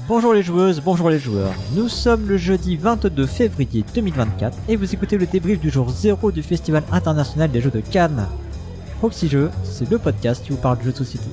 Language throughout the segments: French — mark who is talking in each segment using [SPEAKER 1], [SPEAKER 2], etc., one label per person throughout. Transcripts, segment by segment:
[SPEAKER 1] Bonjour les joueuses, bonjour les joueurs. Nous sommes le jeudi 22 février 2024 et vous écoutez le débrief du jour 0 du Festival international des jeux de Cannes. Proxy Jeux, c'est le podcast qui vous parle de jeux de société.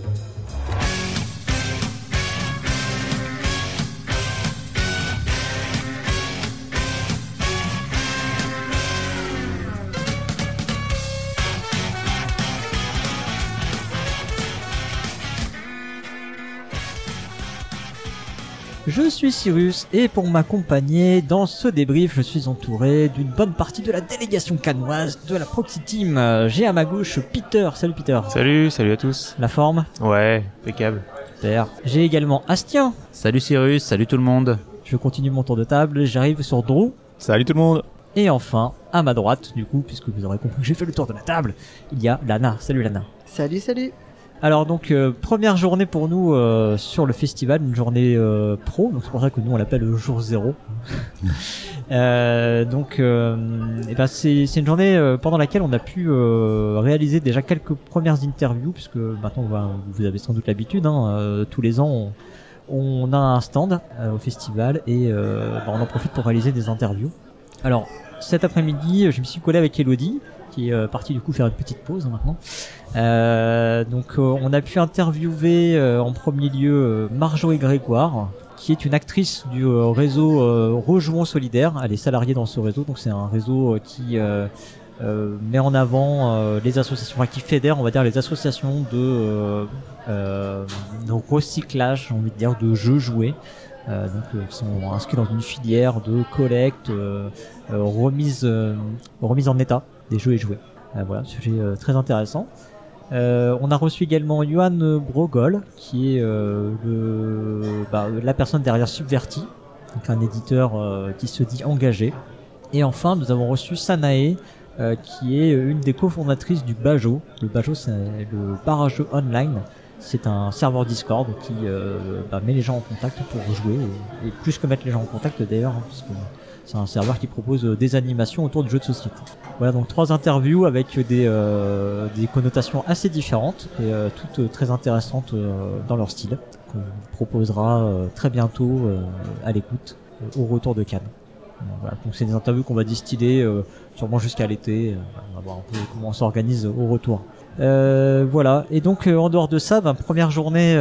[SPEAKER 1] Suis Cyrus et pour m'accompagner dans ce débrief, je suis entouré d'une bonne partie de la délégation canoise de la Proxy Team. Euh, J'ai à ma gauche Peter. Salut Peter.
[SPEAKER 2] Salut, salut à tous.
[SPEAKER 1] La forme
[SPEAKER 2] Ouais, impeccable.
[SPEAKER 1] Super. J'ai également Astien.
[SPEAKER 3] Salut Cyrus, salut tout le monde.
[SPEAKER 1] Je continue mon tour de table. J'arrive sur Drew.
[SPEAKER 4] Salut tout le monde
[SPEAKER 1] Et enfin, à ma droite, du coup, puisque vous aurez compris que j'ai fait le tour de la table, il y a Lana. Salut Lana.
[SPEAKER 5] Salut, salut.
[SPEAKER 1] Alors donc euh, première journée pour nous euh, sur le festival, une journée euh, pro, donc c'est pour ça que nous on l'appelle le jour zéro. Donc eh ben, c'est c'est une journée pendant laquelle on a pu réaliser déjà quelques premières interviews, puisque maintenant va- vous avez sans doute l'habitude, hein, tous les ans on, on a un stand au festival et bah, on en profite pour réaliser des interviews. Alors cet après-midi je me suis collé avec Elodie qui est euh, partie du coup faire une petite pause hein, maintenant. Euh, donc euh, on a pu interviewer en premier lieu Marjorie Grégoire, qui est une actrice du réseau Rejouons Solidaire. Elle est salariée dans ce réseau, donc c'est un réseau qui met en avant les associations, enfin qui fédère, on va dire, les associations de, recyclage, j'ai envie de dire, de jeux joués. Euh, donc euh, sont inscrits dans une filière de collecte, remise, remise en état jeux et jouets. Euh, voilà, sujet euh, très intéressant. Euh, on a reçu également Johan Brogol, qui est bah, la personne derrière Subverti, un éditeur qui se dit engagé. Et enfin, nous avons reçu Sanae, qui est une des cofondatrices du Bajo. Le Bajo, c'est le barrageux online. C'est un serveur Discord qui bah, met les gens en contact pour jouer, et, plus que mettre les gens en contact d'ailleurs, hein, parce que c'est un serveur qui propose des animations autour du jeu de société. Voilà donc trois interviews avec des, euh, des connotations assez différentes et euh, toutes très intéressantes euh, dans leur style qu'on proposera très bientôt à l'écoute au retour de Cannes. Voilà, donc c'est des interviews qu'on va distiller sûrement jusqu'à l'été. on va voir un peu comment on s'organise au retour. Voilà et donc en dehors de ça, ben, première journée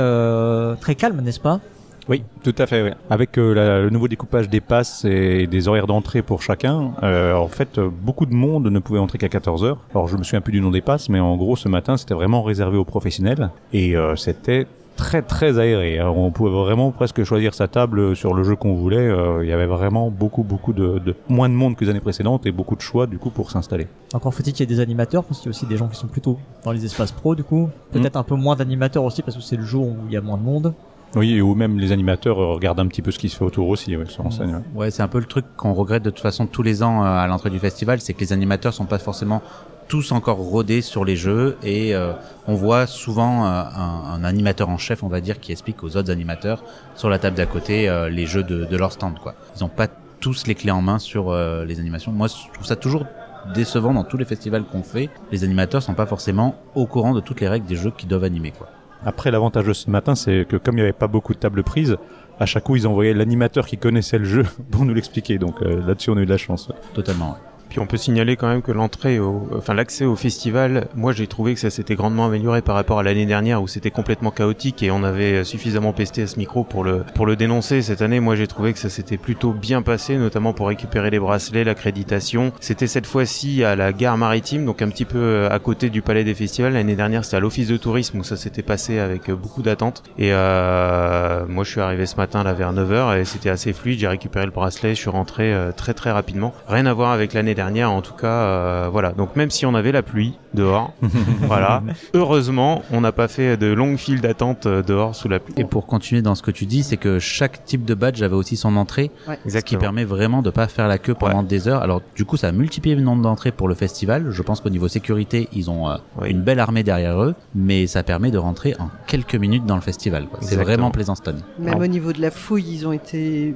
[SPEAKER 1] très calme, n'est-ce pas?
[SPEAKER 4] Oui, tout à fait, oui. Avec euh, la- le nouveau découpage des passes et des horaires d'entrée pour chacun, euh, en fait, euh, beaucoup de monde ne pouvait entrer qu'à 14h. Alors, je me souviens plus du nom des passes, mais en gros, ce matin, c'était vraiment réservé aux professionnels. Et euh, c'était très, très aéré. Alors, on pouvait vraiment presque choisir sa table sur le jeu qu'on voulait. Euh, Il y avait vraiment beaucoup, beaucoup de, de... moins de monde que les années précédentes et beaucoup de choix, du coup, pour s'installer.
[SPEAKER 1] Encore faut-il qu'il y ait des animateurs, parce qu'il y a aussi des gens qui sont plutôt dans les espaces pro du coup. Peut-être un peu moins d'animateurs aussi parce que c'est le jour où il y a moins de monde.
[SPEAKER 4] Oui, ou même les animateurs euh, regardent un petit peu ce qui se fait autour aussi, ouais, se renseignent, ouais.
[SPEAKER 3] Ouais, c'est un peu le truc qu'on regrette de toute façon tous les ans euh, à l'entrée du festival, c'est que les animateurs sont pas forcément tous encore rodés sur les jeux et euh, on voit souvent euh, un, un animateur en chef, on va dire, qui explique aux autres animateurs sur la table d'à côté euh, les jeux de, de leur stand. Quoi. Ils ont pas tous les clés en main sur les animations. Moi, je trouve ça toujours décevant dans tous les festivals qu'on fait. Les animateurs sont pas forcément au courant de toutes les règles des jeux qu'ils doivent animer. Quoi.
[SPEAKER 4] Après, l'avantage de ce matin, c'est que comme il n'y avait pas beaucoup de tables prises, à chaque coup, ils envoyaient l'animateur qui connaissait le jeu pour nous l'expliquer. Donc euh, là-dessus, on a eu de la chance.
[SPEAKER 3] Totalement.
[SPEAKER 2] Puis on peut signaler quand même que l'entrée, enfin l'accès au festival, moi j'ai trouvé que ça s'était grandement amélioré par rapport à l'année dernière où c'était complètement chaotique et on avait suffisamment pesté à ce micro pour le dénoncer. Cette année, moi j'ai trouvé que ça s'était plutôt bien passé, notamment pour récupérer les bracelets, l'accréditation. C'était cette fois-ci à la gare maritime, donc un petit peu euh, à côté du palais des festivals. L'année dernière, c'était à l'office de tourisme où ça s'était passé avec euh, beaucoup d'attentes. Et euh, moi je suis arrivé ce matin là vers 9h et c'était assez fluide. J'ai récupéré le bracelet, je suis rentré très très rapidement. Rien à voir avec l'année dernière, en tout cas, euh, voilà. Donc même si on avait la pluie dehors, voilà. Heureusement, on n'a pas fait de longues files d'attente euh, dehors sous la pluie.
[SPEAKER 3] Et pour continuer dans ce que tu dis, c'est que chaque type de badge avait aussi son entrée,
[SPEAKER 5] Ouais.
[SPEAKER 3] ce qui permet vraiment de pas faire la queue pendant des heures. Alors du coup, ça a multiplié le nombre d'entrées pour le festival. Je pense qu'au niveau sécurité, ils ont euh,
[SPEAKER 2] Oui.
[SPEAKER 3] une belle armée derrière eux, mais ça permet de rentrer en quelques minutes dans le festival. C'est vraiment plaisant cette année.
[SPEAKER 5] Même
[SPEAKER 2] Alors-
[SPEAKER 5] au niveau de la fouille, ils ont été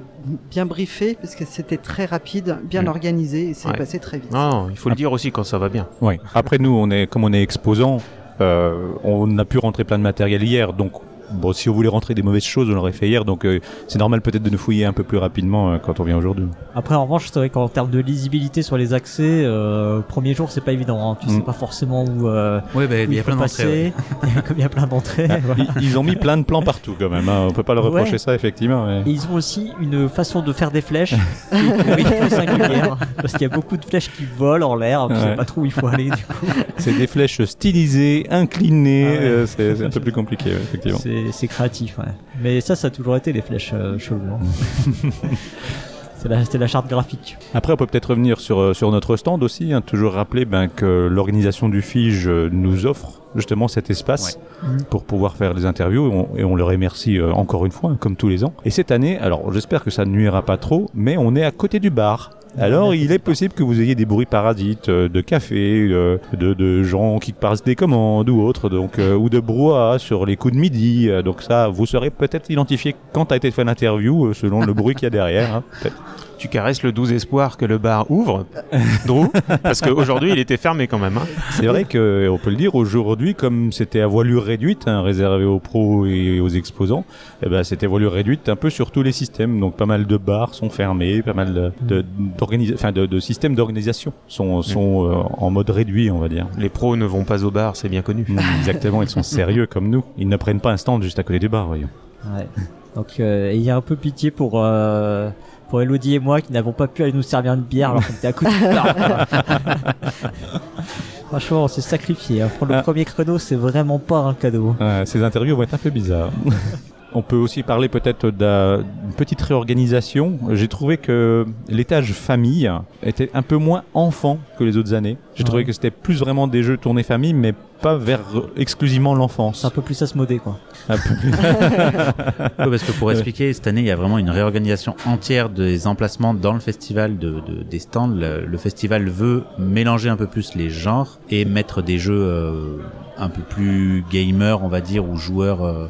[SPEAKER 5] bien briefés parce que c'était très rapide, bien
[SPEAKER 4] Mm.
[SPEAKER 5] organisé et c'est
[SPEAKER 2] Ouais.
[SPEAKER 5] passé très vite.
[SPEAKER 2] Non, il faut le dire aussi quand ça va bien.
[SPEAKER 4] Ouais. Après, nous, on est, comme on est exposant, euh, on a pu rentrer plein de matériel hier, donc bon, si on voulait rentrer des mauvaises choses, on l'aurait fait hier, donc euh, c'est normal peut-être de nous fouiller un peu plus rapidement euh, quand on vient aujourd'hui.
[SPEAKER 1] Après, en revanche, c'est vrai qu'en termes de lisibilité sur les accès, euh, premier jour, c'est pas évident. Hein. Tu sais
[SPEAKER 4] Mm.
[SPEAKER 1] pas forcément où, euh,
[SPEAKER 3] Ouais, bah, il y a plein d'entrées.
[SPEAKER 1] passer. Comme il y a plein d'entrées. voilà.
[SPEAKER 4] Ils, ils ont mis plein de plans partout quand même, hein. on peut pas leur reprocher
[SPEAKER 1] Ouais.
[SPEAKER 4] ça effectivement. ouais.
[SPEAKER 1] Et ils ont aussi une façon de faire des flèches qui est très singulière. Parce qu'il y a beaucoup de flèches qui volent en l'air. Tu sais pas trop où il faut aller du coup.
[SPEAKER 4] C'est des flèches stylisées, inclinées,
[SPEAKER 1] Ah ouais.
[SPEAKER 4] euh, c'est un peu plus compliqué ouais, effectivement.
[SPEAKER 1] C'est c'est créatif, ouais. Mais ça, ça a toujours été les flèches euh, cheloues. hein. c'est la, c'est la charte graphique.
[SPEAKER 4] Après, on peut peut-être revenir sur, euh, sur notre stand aussi. hein. toujours rappeler ben, que l'organisation du FIGE euh, nous offre justement cet espace
[SPEAKER 1] Ouais.
[SPEAKER 4] pour pouvoir faire des interviews et on, et on le remercie euh, encore une fois, comme tous les ans. Et cette année, alors j'espère que ça ne nuira pas trop, mais on est à côté du bar. Alors, il est possible que vous ayez des bruits parasites euh, de café, euh, de, de gens qui passent des commandes ou autres, donc euh, ou de brouhaha sur les coups de midi. euh, donc ça, vous serez peut-être identifié quand a été fait l'interview euh, selon le bruit qu'il y a derrière. hein.
[SPEAKER 2] Tu caresses le 12 espoir que le bar ouvre, Drew, parce qu'aujourd'hui il était fermé quand même. hein.
[SPEAKER 4] C'est vrai que on peut le dire aujourd'hui, comme c'était à voilure réduite, hein, réservé aux pros et aux exposants, eh ben c'était voilure réduite un peu sur tous les systèmes. Donc pas mal de bars sont fermés, pas mal de, enfin, de, de systèmes d'organisation sont, sont euh, en mode réduit, on va dire.
[SPEAKER 2] Les pros ne vont pas au bar, c'est bien connu.
[SPEAKER 4] Mm, Exactement, ils sont sérieux comme nous. Ils ne prennent pas un stand juste à côté du bar, voyons.
[SPEAKER 1] Ouais. Donc, euh, il y a un peu pitié pour, euh, pour Elodie et moi qui n'avons pas pu aller nous servir une bière alors qu'on était à côté. Franchement, on s'est sacrifié. hein. Pour le
[SPEAKER 4] Ah.
[SPEAKER 1] premier créneau, c'est vraiment pas un cadeau.
[SPEAKER 4] Ces interviews vont être un peu bizarres. On peut aussi parler peut-être d'un- d'une petite réorganisation. J'ai trouvé que l'étage famille était un peu moins enfant que les autres années. J'ai
[SPEAKER 1] Ouais.
[SPEAKER 4] trouvé que c'était plus vraiment des jeux tournés famille, mais pas vers exclusivement l'enfance.
[SPEAKER 1] C'est un peu plus asmodé, quoi.
[SPEAKER 4] Un peu plus-
[SPEAKER 3] Ouais, parce que pour expliquer, cette année, il y a vraiment une réorganisation entière des emplacements dans le festival, de, de- des stands. Le, le festival veut mélanger un peu plus les genres et mettre des jeux euh, un peu plus gamers, on va dire, ou joueurs euh,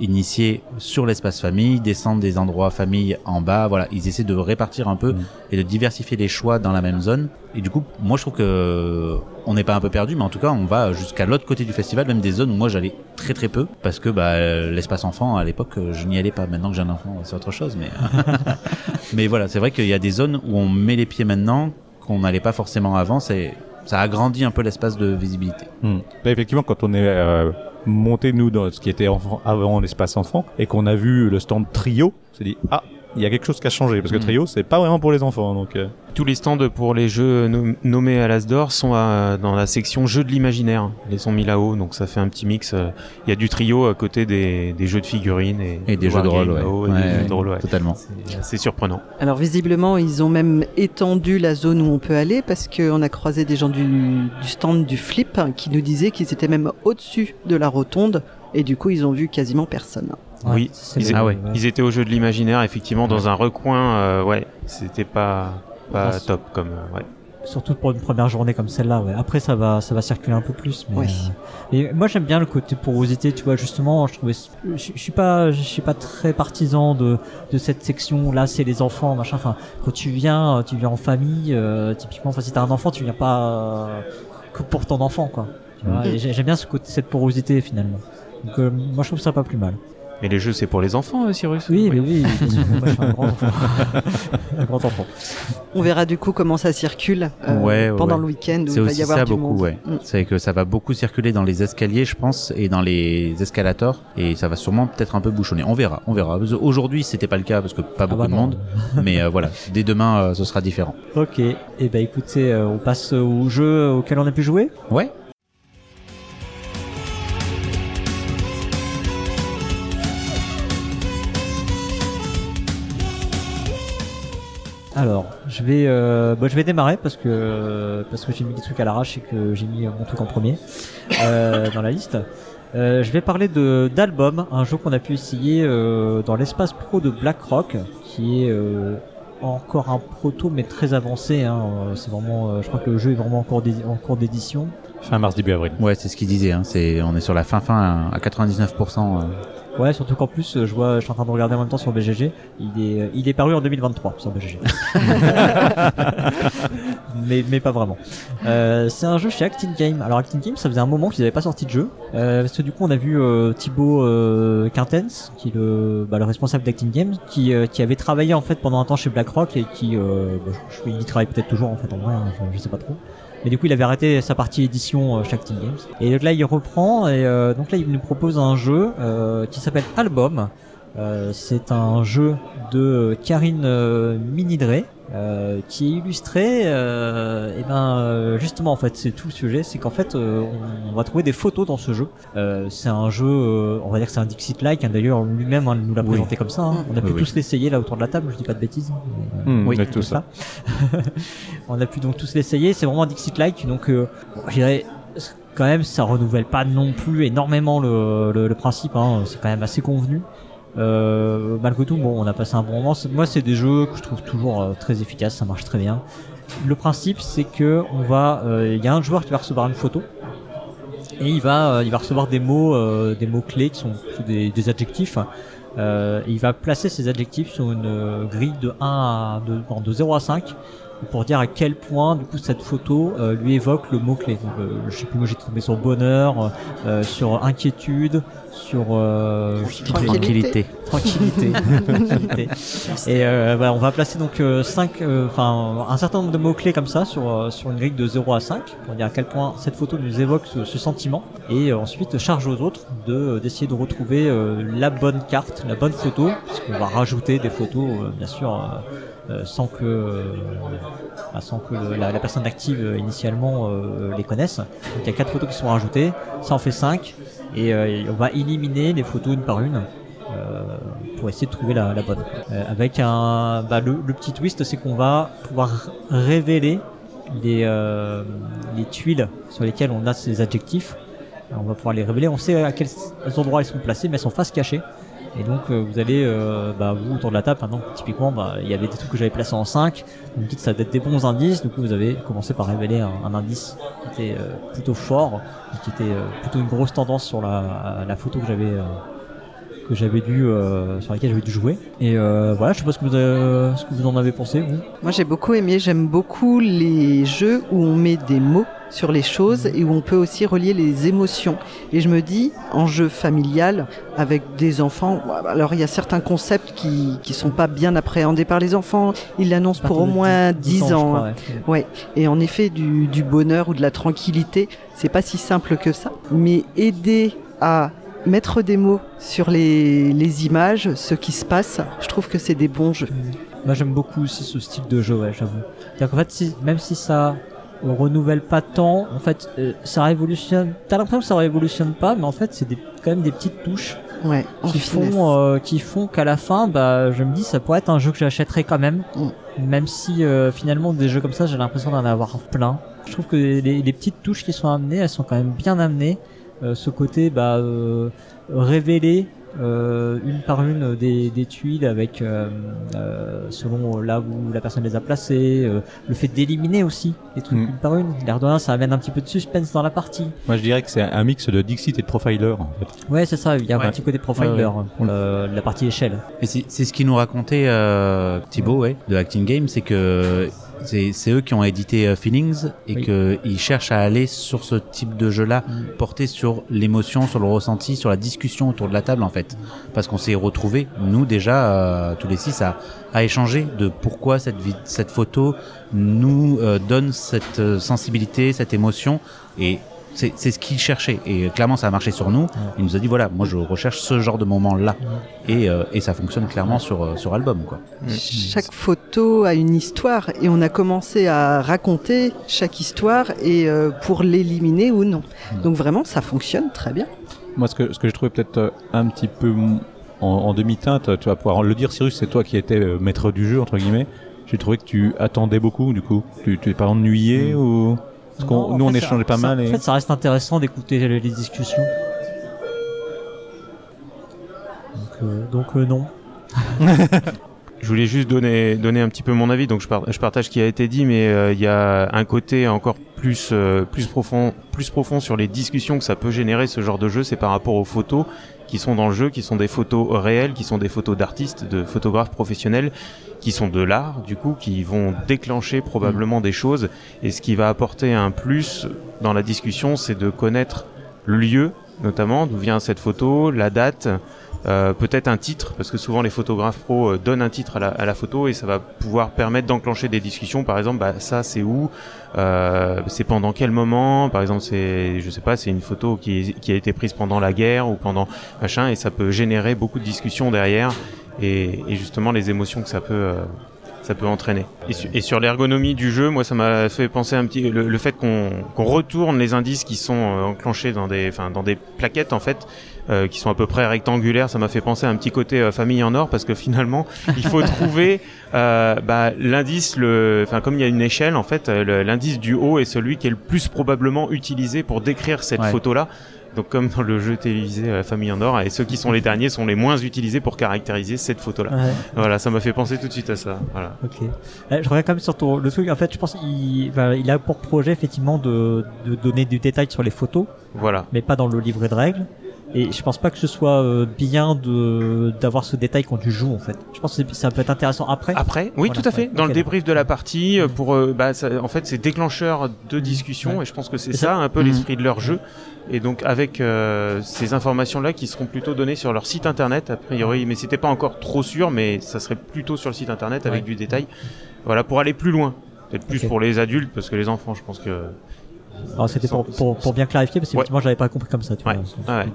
[SPEAKER 3] initiés sur l'espace famille, descendre des endroits famille en bas. Voilà, ils essaient de répartir un peu
[SPEAKER 4] Mm.
[SPEAKER 3] et de diversifier les choix dans la même zone. Et du coup, moi, je trouve que on n'est pas un peu perdu, mais en tout cas, on va jusqu'à l'autre côté du festival, même des zones où moi j'allais très très peu, parce que bah, euh, l'espace enfant à l'époque, euh, je n'y allais pas. Maintenant que j'ai un enfant, c'est autre chose, mais mais voilà, c'est vrai qu'il y a des zones où on met les pieds maintenant qu'on n'allait pas forcément avant. C'est ça agrandit un peu l'espace de visibilité.
[SPEAKER 4] Hmm. Là, effectivement, quand on est euh, monté, nous, dans ce qui était avant l'espace enfant, et qu'on a vu le stand trio, on s'est dit, ah, il y a quelque chose qui a changé, parce que
[SPEAKER 3] Mm.
[SPEAKER 4] trio, c'est pas vraiment pour les enfants. Donc, euh,
[SPEAKER 2] Tous les stands pour les jeux nom- nommés à l'Asdor sont à- dans la section jeux de l'imaginaire. Ils sont mis là-haut, donc ça fait un petit mix. euh, Il y a du trio à côté des, des jeux de figurines et,
[SPEAKER 3] Et des jeux de rôle,
[SPEAKER 2] wargames
[SPEAKER 3] ouais.
[SPEAKER 2] des jeux
[SPEAKER 3] ouais,
[SPEAKER 2] de rôle.
[SPEAKER 3] Totalement.
[SPEAKER 2] C'est assez surprenant.
[SPEAKER 5] Alors visiblement, ils ont même étendu la zone où on peut aller parce qu'on a croisé des gens du, du stand du flip hein, qui nous disaient qu'ils étaient même au-dessus de la rotonde et du coup ils ont vu quasiment personne.
[SPEAKER 1] Ouais,
[SPEAKER 2] Oui,
[SPEAKER 1] c'est
[SPEAKER 2] ils,
[SPEAKER 3] Ah ouais.
[SPEAKER 2] ils étaient au jeu de l'imaginaire, effectivement, dans un recoin. euh, ouais, c'était pas pas top comme. euh, ouais.
[SPEAKER 1] Surtout pour une première journée comme celle-là, ouais. Après, ça va, ça va circuler un peu plus. Mais,
[SPEAKER 5] Oui.
[SPEAKER 1] euh, et moi, j'aime bien le côté porosité, tu vois, justement. Je trouvais, je, je suis pas, je suis pas très partisan de, de cette section. Là, c'est les enfants, machin. Enfin, quand tu viens, tu viens en famille, euh, typiquement, enfin, si t'as un enfant, tu viens pas euh, que pour ton enfant, quoi. Tu vois, et j'ai- j'aime bien ce côté, cette porosité, finalement. Donc, euh, moi, je trouve ça pas plus mal.
[SPEAKER 2] Mais les jeux, c'est pour les enfants, euh, Cyrus
[SPEAKER 1] Oui, mais oui, bien sûr. moi, je suis un grand enfant. un grand enfant.
[SPEAKER 5] On verra du coup comment ça circule euh,
[SPEAKER 3] Ouais, ouais,
[SPEAKER 5] pendant
[SPEAKER 3] ouais.
[SPEAKER 5] le week-end
[SPEAKER 3] C'est aussi
[SPEAKER 5] y avoir
[SPEAKER 3] ça
[SPEAKER 5] du
[SPEAKER 3] beaucoup,
[SPEAKER 5] monde.
[SPEAKER 3] ouais.
[SPEAKER 5] Mm.
[SPEAKER 3] C'est que ça va beaucoup circuler dans les escaliers, je pense, et dans les escalators, et ça va sûrement peut-être un peu bouchonner. On verra, on verra. Aujourd'hui, c'était pas le cas parce que pas beaucoup
[SPEAKER 1] bah
[SPEAKER 3] de monde, mais euh, voilà, dès demain, euh, ce sera différent.
[SPEAKER 1] Ok. Et ben, écoutez, euh, on passe au jeu auquel on a pu jouer?
[SPEAKER 3] Ouais.
[SPEAKER 1] Alors, je vais, euh, bah, je vais démarrer parce que parce que j'ai mis des trucs à l'arrache et que j'ai mis mon truc en premier euh, dans la liste. Euh, je vais parler de d'album, un jeu qu'on a pu essayer euh, dans l'espace pro de BlackRock, qui est euh, encore un proto mais très avancé. Hein. Euh, C'est vraiment, euh, je crois que le jeu est vraiment en cours d'édition.
[SPEAKER 4] Fin mars, début avril.
[SPEAKER 3] Ouais, c'est ce qu'il disait. Hein. C'est, on est sur la fin fin à 99%. euh.
[SPEAKER 1] Ouais, surtout qu'en plus, euh, je vois, je suis en train de regarder en même temps sur BGG. Il est, euh, il est paru en 2023 sur BGG. mais, mais pas vraiment. Euh, c'est un jeu chez Acting Game. Alors Acting Game, ça faisait un moment qu'ils n'avaient pas sorti de jeu. Euh, parce que du coup, on a vu euh, Thibaut euh, Quintens, qui est le, bah, le responsable d'Acting Game, qui, euh, qui avait travaillé en fait pendant un temps chez BlackRock et qui, euh, bah, je, je- il y travaille peut-être toujours en fait en vrai, hein, je, je sais pas trop. Mais du coup, il avait arrêté sa partie édition euh, chez Acting Games. Et donc là, il reprend et euh, donc là, il nous propose un jeu euh, qui s'appelle Album. C'est un jeu de Karine Minidré euh, qui est illustré. Euh, et ben euh, justement, en fait, c'est tout le sujet, c'est qu'en fait, euh, on, va trouver des photos dans ce jeu. Euh, c'est un jeu, euh, on va dire que c'est un Dixit-like. hein, D'ailleurs, lui-même hein, nous l'a
[SPEAKER 3] Oui.
[SPEAKER 1] présenté comme ça. hein. On a pu
[SPEAKER 3] Oui, oui.
[SPEAKER 1] tous l'essayer là autour de la table. Je dis pas de bêtises. Euh,
[SPEAKER 4] Hmm,
[SPEAKER 3] Oui,
[SPEAKER 1] c'est
[SPEAKER 4] ça.
[SPEAKER 1] on a pu donc tous l'essayer. C'est vraiment un Dixit-like. Donc, euh, bon, je dirais quand même, ça renouvelle pas non plus énormément le, le, le principe. Hein. C'est quand même assez convenu. Euh, malgré tout, bon, on a passé un bon moment. Moi, c'est des jeux que je trouve toujours euh, très efficaces. Ça marche très bien. Le principe, c'est que on va, euh, il y a un joueur qui va recevoir une photo et il va, euh, il va recevoir des mots, des mots clés qui sont des, des adjectifs. Il va placer ces adjectifs sur une grille de 1 à de, de 0 à 5 pour dire à quel point du coup cette photo euh, lui évoque le mot clé. Donc, euh, je sais plus moi j'ai tombé sur bonheur, euh, sur inquiétude, sur euh,
[SPEAKER 5] Tranquillité.
[SPEAKER 3] Tranquillité.
[SPEAKER 1] tranquillité. Et euh, voilà, on va placer donc euh, cinq, euh, enfin un certain nombre de mots clés comme ça sur sur une grille de 0 à 5 pour dire à quel point cette photo nous évoque ce, ce sentiment. Et euh, ensuite charge aux autres de d'essayer de retrouver euh, la bonne carte, la bonne photo, puisqu'on va rajouter des photos euh, bien sûr. Euh, sans que euh, sans que la, personne active euh, initialement les connaisse. Donc il y a quatre photos qui sont rajoutées, ça en fait 5 et on va éliminer les photos une par une pour essayer de trouver la, bonne. Avec un bah, le, petit twist c'est qu'on va pouvoir révéler les, les tuiles sur lesquelles on a ces adjectifs. On va pouvoir les révéler, on sait à quels endroits elles sont placées mais elles sont face cachée. Et donc euh, vous allez, euh, bah, vous autour de la table, maintenant typiquement, bah, il y avait des trucs que j'avais placés en 5, vous me dites ça être des bons indices, du coup vous avez commencé par révéler un, indice qui était euh, plutôt fort, qui était euh, plutôt une grosse tendance sur la, la photo que j'avais euh, que j'avais dû euh, sur laquelle j'avais dû jouer. Et euh, voilà, je sais pas ce que vous, avez- ce que vous en avez pensé, vous.
[SPEAKER 5] Moi, j'ai beaucoup aimé. J'aime beaucoup les jeux où on met des mots sur les choses et où on peut aussi relier les émotions. Et je me dis, en jeu familial, avec des enfants, alors il y a certains concepts qui qui sont pas bien appréhendés par les enfants. Ils l'annoncent pour au moins 10 ans. hein.
[SPEAKER 1] crois, ouais.
[SPEAKER 5] Ouais, et en effet, du, du bonheur ou de la tranquillité, c'est pas si simple que ça. Mais aider à mettre des mots sur les, les images, ce qui se passe, je trouve que c'est des bons jeux.
[SPEAKER 1] Moi j'aime beaucoup aussi ce style de jeu, ouais, j'avoue. C'est-à-dire qu'en fait, si, même si ça euh, renouvelle pas tant, en fait, euh, ça révolutionne. T'as l'impression que ça révolutionne pas, mais en fait, c'est des, quand même des petites touches
[SPEAKER 5] Ouais,
[SPEAKER 1] qui font, euh, qui font qu'à la fin, bah, je me dis, ça pourrait être un jeu que j'achèterais quand même.
[SPEAKER 5] Mm.
[SPEAKER 1] Même si euh, finalement des jeux comme ça, j'ai l'impression d'en avoir plein. Je trouve que les, les petites touches qui sont amenées, elles sont quand même bien amenées. Euh, ce côté, bah, euh, révéler euh, une par une des, des tuiles avec euh, euh, selon là où la personne les a placées, euh, le fait d'éliminer aussi les trucs
[SPEAKER 4] Mm.
[SPEAKER 1] une par une. L'air de rien, ça amène un petit peu de suspense dans la partie.
[SPEAKER 4] Moi, je dirais que c'est un mix de Dixit et de Profiler, en fait.
[SPEAKER 1] Ouais, c'est ça. Il y a
[SPEAKER 3] Ouais.
[SPEAKER 1] un petit côté profiler
[SPEAKER 3] Ouais,
[SPEAKER 1] pour le- la partie échelle.
[SPEAKER 3] Et c'est c'est ce qui nous racontait euh, Thibaut ouais, de Acting Game, c'est que c'est eux qui ont édité euh, Feelings et
[SPEAKER 1] Oui.
[SPEAKER 3] que ils cherchent à aller sur ce type de jeu-là,
[SPEAKER 1] Mm.
[SPEAKER 3] porté sur l'émotion, sur le ressenti, sur la discussion autour de la table en fait, parce qu'on s'est retrouvés nous déjà euh, tous les six à, à échanger de pourquoi cette photo nous euh, donne cette sensibilité, cette émotion et c'est c'est ce qu'il cherchait et euh, clairement ça a marché sur nous. Il nous a dit voilà, moi je recherche ce genre de moment là et, euh, et ça fonctionne clairement sur euh, sur album quoi.
[SPEAKER 5] Chaque photo a une histoire et on a commencé à raconter chaque histoire et euh, pour l'éliminer ou non. Donc vraiment, ça fonctionne très bien.
[SPEAKER 4] Moi, ce que, ce que j'ai trouvé peut-être un petit peu en, en demi-teinte, tu vas pouvoir le dire, Cyrus, c'est toi qui étais maître du jeu, entre guillemets. J'ai trouvé que tu attendais beaucoup, du coup. Tu tu t'es pas ennuyé ou... Parce qu'on-
[SPEAKER 1] Non, en
[SPEAKER 4] nous, on
[SPEAKER 1] fait,
[SPEAKER 4] échangeait
[SPEAKER 1] ça-
[SPEAKER 4] pas
[SPEAKER 1] ça-
[SPEAKER 4] mal.
[SPEAKER 1] En
[SPEAKER 4] Et...
[SPEAKER 1] fait, ça reste intéressant d'écouter les, les discussions. Donc, euh, donc euh, non.
[SPEAKER 2] Je voulais juste donner, donner un petit peu mon avis, donc je, par- je partage ce qui a été dit, mais euh, il y a un côté encore plus, euh, plus, profond, plus profond sur les discussions que ça peut générer ce genre de jeu, c'est par rapport aux photos qui sont dans le jeu, qui sont des photos réelles, qui sont des photos d'artistes, de photographes professionnels, qui sont de l'art, du coup, qui vont déclencher probablement des choses, et ce qui va apporter un plus dans la discussion, c'est de connaître le lieu, notamment, d'où vient cette photo, la date, euh, peut-être un titre, parce que souvent les photographes pros euh, donnent un titre à la, à la photo et ça va pouvoir permettre d'enclencher des discussions. Par exemple, bah, ça c'est où, euh, c'est pendant quel moment. Par exemple, c'est, je sais pas, c'est une photo qui, qui a été prise pendant la guerre ou pendant machin, et ça peut générer beaucoup de discussions derrière et, et justement les émotions que ça peut. euh, ça peut entraîner. Et, su- et sur l'ergonomie du jeu, moi, ça m'a fait penser un petit le, le fait qu'on retourne les indices qui sont euh, enclenchés dans des, enfin, dans des plaquettes en fait, euh, qui sont à peu près rectangulaires. Ça m'a fait penser à un petit côté euh, famille en or parce que finalement, il faut trouver euh, bah, l'indice, le, enfin, comme il y a une échelle en fait, l'indice du haut est celui qui est le plus probablement utilisé pour décrire cette
[SPEAKER 3] Ouais.
[SPEAKER 2] photo là. Donc comme dans le jeu télévisé euh, Famille en or, et ceux qui sont les derniers sont les moins utilisés pour caractériser cette photo-là.
[SPEAKER 1] Ouais,
[SPEAKER 2] Voilà, ça m'a fait penser tout de suite à ça. Voilà.
[SPEAKER 1] ok. Euh, je reviens quand même sur ton, le truc. En fait, je pense qu'il enfin, il a pour projet effectivement de, de donner du détail sur les photos,
[SPEAKER 2] Voilà.
[SPEAKER 1] mais pas dans le livret de règles. Et je pense pas que ce soit euh, bien de d'avoir ce détail quand tu joues en fait. Je pense que ça peut être intéressant après.
[SPEAKER 2] Après, oui,
[SPEAKER 1] Voilà,
[SPEAKER 2] tout à fait.
[SPEAKER 1] ouais,
[SPEAKER 2] Dans le débrief de la partie, euh, pour, euh, bah, ça- en fait, c'est déclencheur de discussion,
[SPEAKER 1] Ouais.
[SPEAKER 2] et je pense que c'est ça,
[SPEAKER 1] ça-
[SPEAKER 2] un peu
[SPEAKER 3] Mhm.
[SPEAKER 2] l'esprit de leur jeu. Et donc, avec euh, ces informations-là qui seront plutôt données sur leur site internet, a priori, mais c'était pas encore trop sûr, mais ça serait plutôt sur le site internet avec
[SPEAKER 1] Ouais.
[SPEAKER 2] du détail. Voilà, pour aller plus loin. Peut-être plus pour les adultes, parce que les enfants, je pense que.
[SPEAKER 1] Alors c'était pour, pour, pour bien clarifier parce que
[SPEAKER 2] Ouais.
[SPEAKER 1] effectivement j'avais pas compris comme ça. Tu
[SPEAKER 2] Ouais.
[SPEAKER 1] vois,
[SPEAKER 2] ouais.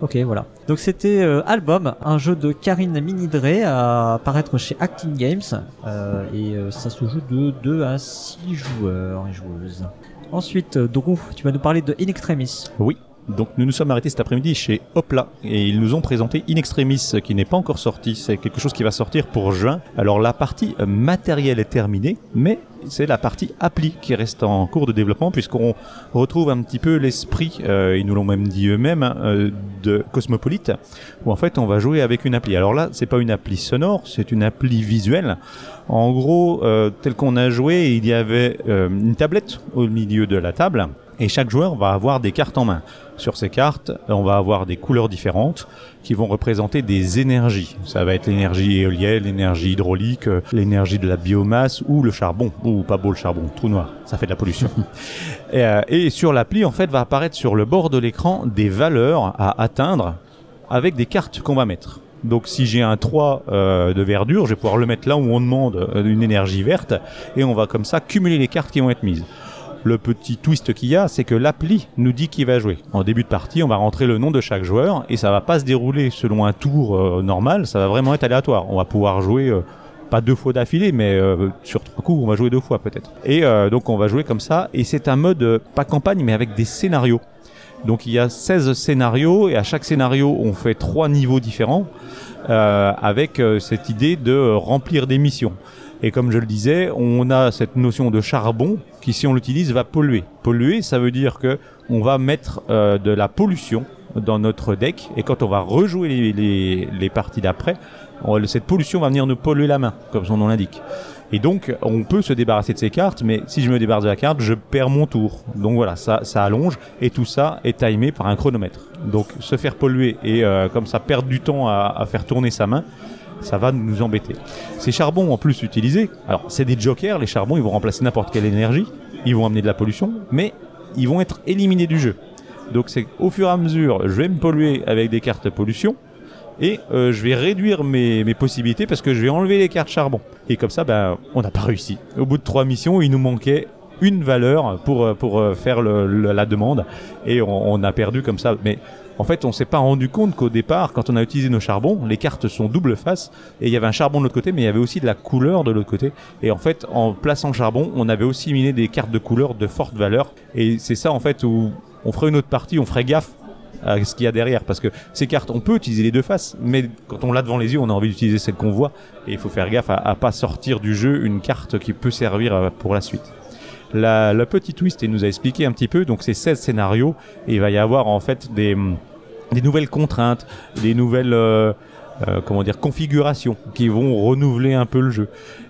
[SPEAKER 1] Ok, voilà. Donc c'était euh, Album, un jeu de Karine Minidré à apparaître chez Acting Games euh, et euh, ça se joue de 2 à 6 joueurs et joueuses. Ensuite, Drew, tu vas nous parler de In Extremis.
[SPEAKER 4] Oui. Donc nous nous sommes arrêtés cet après-midi chez Hopla et ils nous ont présenté In Extremis qui n'est pas encore sorti. C'est quelque chose qui va sortir pour juin. Alors la partie matérielle est terminée, mais c'est la partie appli qui reste en cours de développement puisqu'on retrouve un petit peu l'esprit, euh, ils nous l'ont même dit eux-mêmes, hein, euh, de Cosmopolite, où en fait on va jouer avec une appli. Alors là, c'est pas une appli sonore, c'est une appli visuelle. En gros, euh, tel qu'on a joué, il y avait euh, une tablette au milieu de la table et chaque joueur va avoir des cartes en main. Sur ces cartes, on va avoir des couleurs différentes qui vont représenter des énergies. Ça va être l'énergie éolienne, l'énergie hydraulique, euh, l'énergie de la biomasse ou le charbon. Ou pas beau le charbon, trou noir, ça fait de la pollution. et, euh, et sur l'appli, en fait, va apparaître sur le bord de l'écran des valeurs à atteindre avec des cartes qu'on va mettre. Donc si j'ai un 3 euh, de verdure, je vais pouvoir le mettre là où on demande euh, une énergie verte et on va comme ça cumuler les cartes qui vont être mises. Le petit twist qu'il y a, c'est que l'appli nous dit qui va jouer. En début de partie, on va rentrer le nom de chaque joueur et ça va pas se dérouler selon un tour euh, normal, ça va vraiment être aléatoire. On va pouvoir jouer euh, pas deux fois d'affilée, mais euh, sur trois coups, on va jouer deux fois peut-être. Et donc on va jouer comme ça et c'est un mode pas campagne mais avec des scénarios. Donc il y a 16 scénarios et à chaque scénario on fait trois niveaux différents avec cette idée de remplir des missions. Et comme je le disais, on a cette notion de charbon qui, si on l'utilise, va polluer. Polluer, ça veut dire que on va mettre euh, de la pollution dans notre deck et quand on va rejouer les, parties d'après, cette pollution va venir nous polluer la main, comme son nom l'indique. Et donc, on peut se débarrasser de ces cartes, mais si je me débarrasse de la carte, je perds mon tour. Donc voilà, ça, allonge, et tout ça est timé par un chronomètre. Donc, se faire polluer et euh, comme ça perdre du temps à faire tourner sa main, ça va nous embêter. Ces charbons en plus utilisés, alors c'est des jokers, les charbons, ils vont remplacer n'importe quelle énergie, ils vont amener de la pollution, mais ils vont être éliminés du jeu. Donc c'est au fur et à mesure, je vais me polluer avec des cartes pollution, et euh, je vais réduire mes, mes possibilités parce que je vais enlever les cartes charbon. Et comme ça, ben, on n'a pas réussi. Au bout de trois missions, il nous manquait une valeur pour, euh, pour euh, faire la demande et on, on a perdu comme ça. Mais en fait, on s'est pas rendu compte qu'au départ, quand on a utilisé nos charbons, les cartes sont double face et il y avait un charbon de l'autre côté, mais il y avait aussi de la couleur de l'autre côté. Et en fait, en plaçant charbon, on avait aussi miné des cartes de couleur de forte valeur. Et c'est ça en fait où on ferait une autre partie, on ferait gaffe à ce qu'il y a derrière parce que ces cartes on peut utiliser les deux faces mais quand on l'a devant les yeux on a envie d'utiliser celle qu'on voit et il faut faire gaffe à, à pas sortir du jeu une carte qui peut servir euh, pour la suite la, le petit twist il nous a expliqué un petit peu donc c'est 16 scénarios et il va y avoir en fait des, nouvelles contraintes des nouvelles euh, euh, comment dire configurations qui vont renouveler un peu le jeu.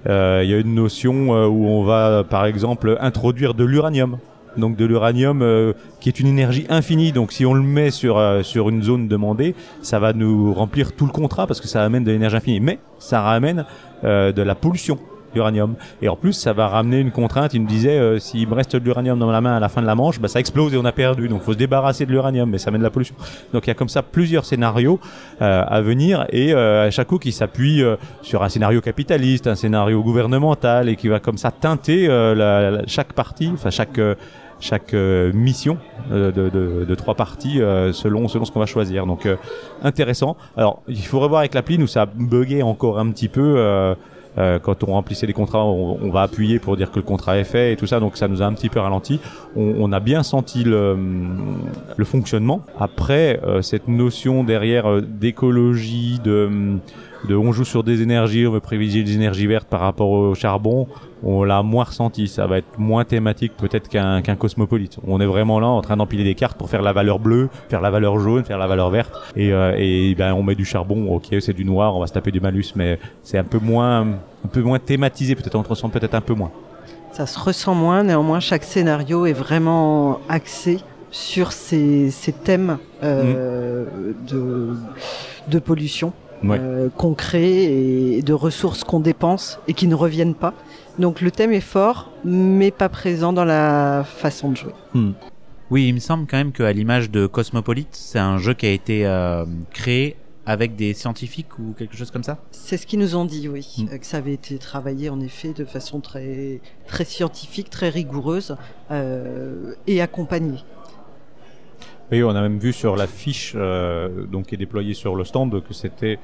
[SPEAKER 4] Euh, Il y a une notion où on va par exemple introduire de l'uranium. Donc de l'uranium qui est une énergie infinie. Donc si on le met sur sur une zone demandée, ça va nous remplir tout le contrat parce que ça amène de l'énergie infinie. Mais ça ramène de la pollution l'uranium. Et en plus, ça va ramener une contrainte. Il me disait, euh, s'il me reste de l'uranium dans la main à la fin de la manche, bah, ça explose et on a perdu. Donc, faut se débarrasser de l'uranium, mais ça amène de la pollution. Donc, il y a comme ça plusieurs scénarios euh, à venir et euh, à chaque coup qui s'appuie sur un scénario capitaliste, un scénario gouvernemental et qui va comme ça teinter chaque partie, enfin chaque chaque mission de, trois parties selon selon ce qu'on va choisir. Donc intéressant. Alors il faut revoir avec l'appli, nous ça a encore un petit peu. Euh, euh, quand on remplissait les contrats, on, on va appuyer pour dire que le contrat est fait et tout ça, donc ça nous a un petit peu ralenti. On, on a bien senti le, le fonctionnement. Après, euh, cette notion derrière euh, d'écologie, de, de on joue sur des énergies, on veut privilégier des énergies vertes par rapport au charbon, on l'a moins ressenti. Ça va être moins thématique peut-être qu'un cosmopolite. On est vraiment là en train d'empiler des cartes pour faire la valeur bleue, faire la valeur jaune, faire la valeur verte. Et, euh, et ben on met du charbon, ok c'est du noir, on va se taper du malus, mais c'est un peu moins un peu moins thématisé. Peut-être on te ressent peut-être un peu moins.
[SPEAKER 5] Ça se ressent moins, néanmoins chaque scénario est vraiment axé sur ces, ces thèmes euh, de, de pollution Euh, qu'on crée et de ressources qu'on dépense et qui ne reviennent pas. Donc le thème est fort, mais pas présent dans la façon de jouer.
[SPEAKER 3] Oui, il me semble quand même qu'à l'image de Cosmopolite, c'est un jeu qui a été euh, créé avec des scientifiques ou quelque chose comme ça?
[SPEAKER 5] C'est ce qu'ils nous ont dit, oui,
[SPEAKER 3] Mm.
[SPEAKER 5] euh, que ça avait été travaillé en effet de façon très, très scientifique, très rigoureuse euh, et accompagnée.
[SPEAKER 4] Oui, on a même vu sur la fiche euh, donc qui est déployée sur le stand que c'était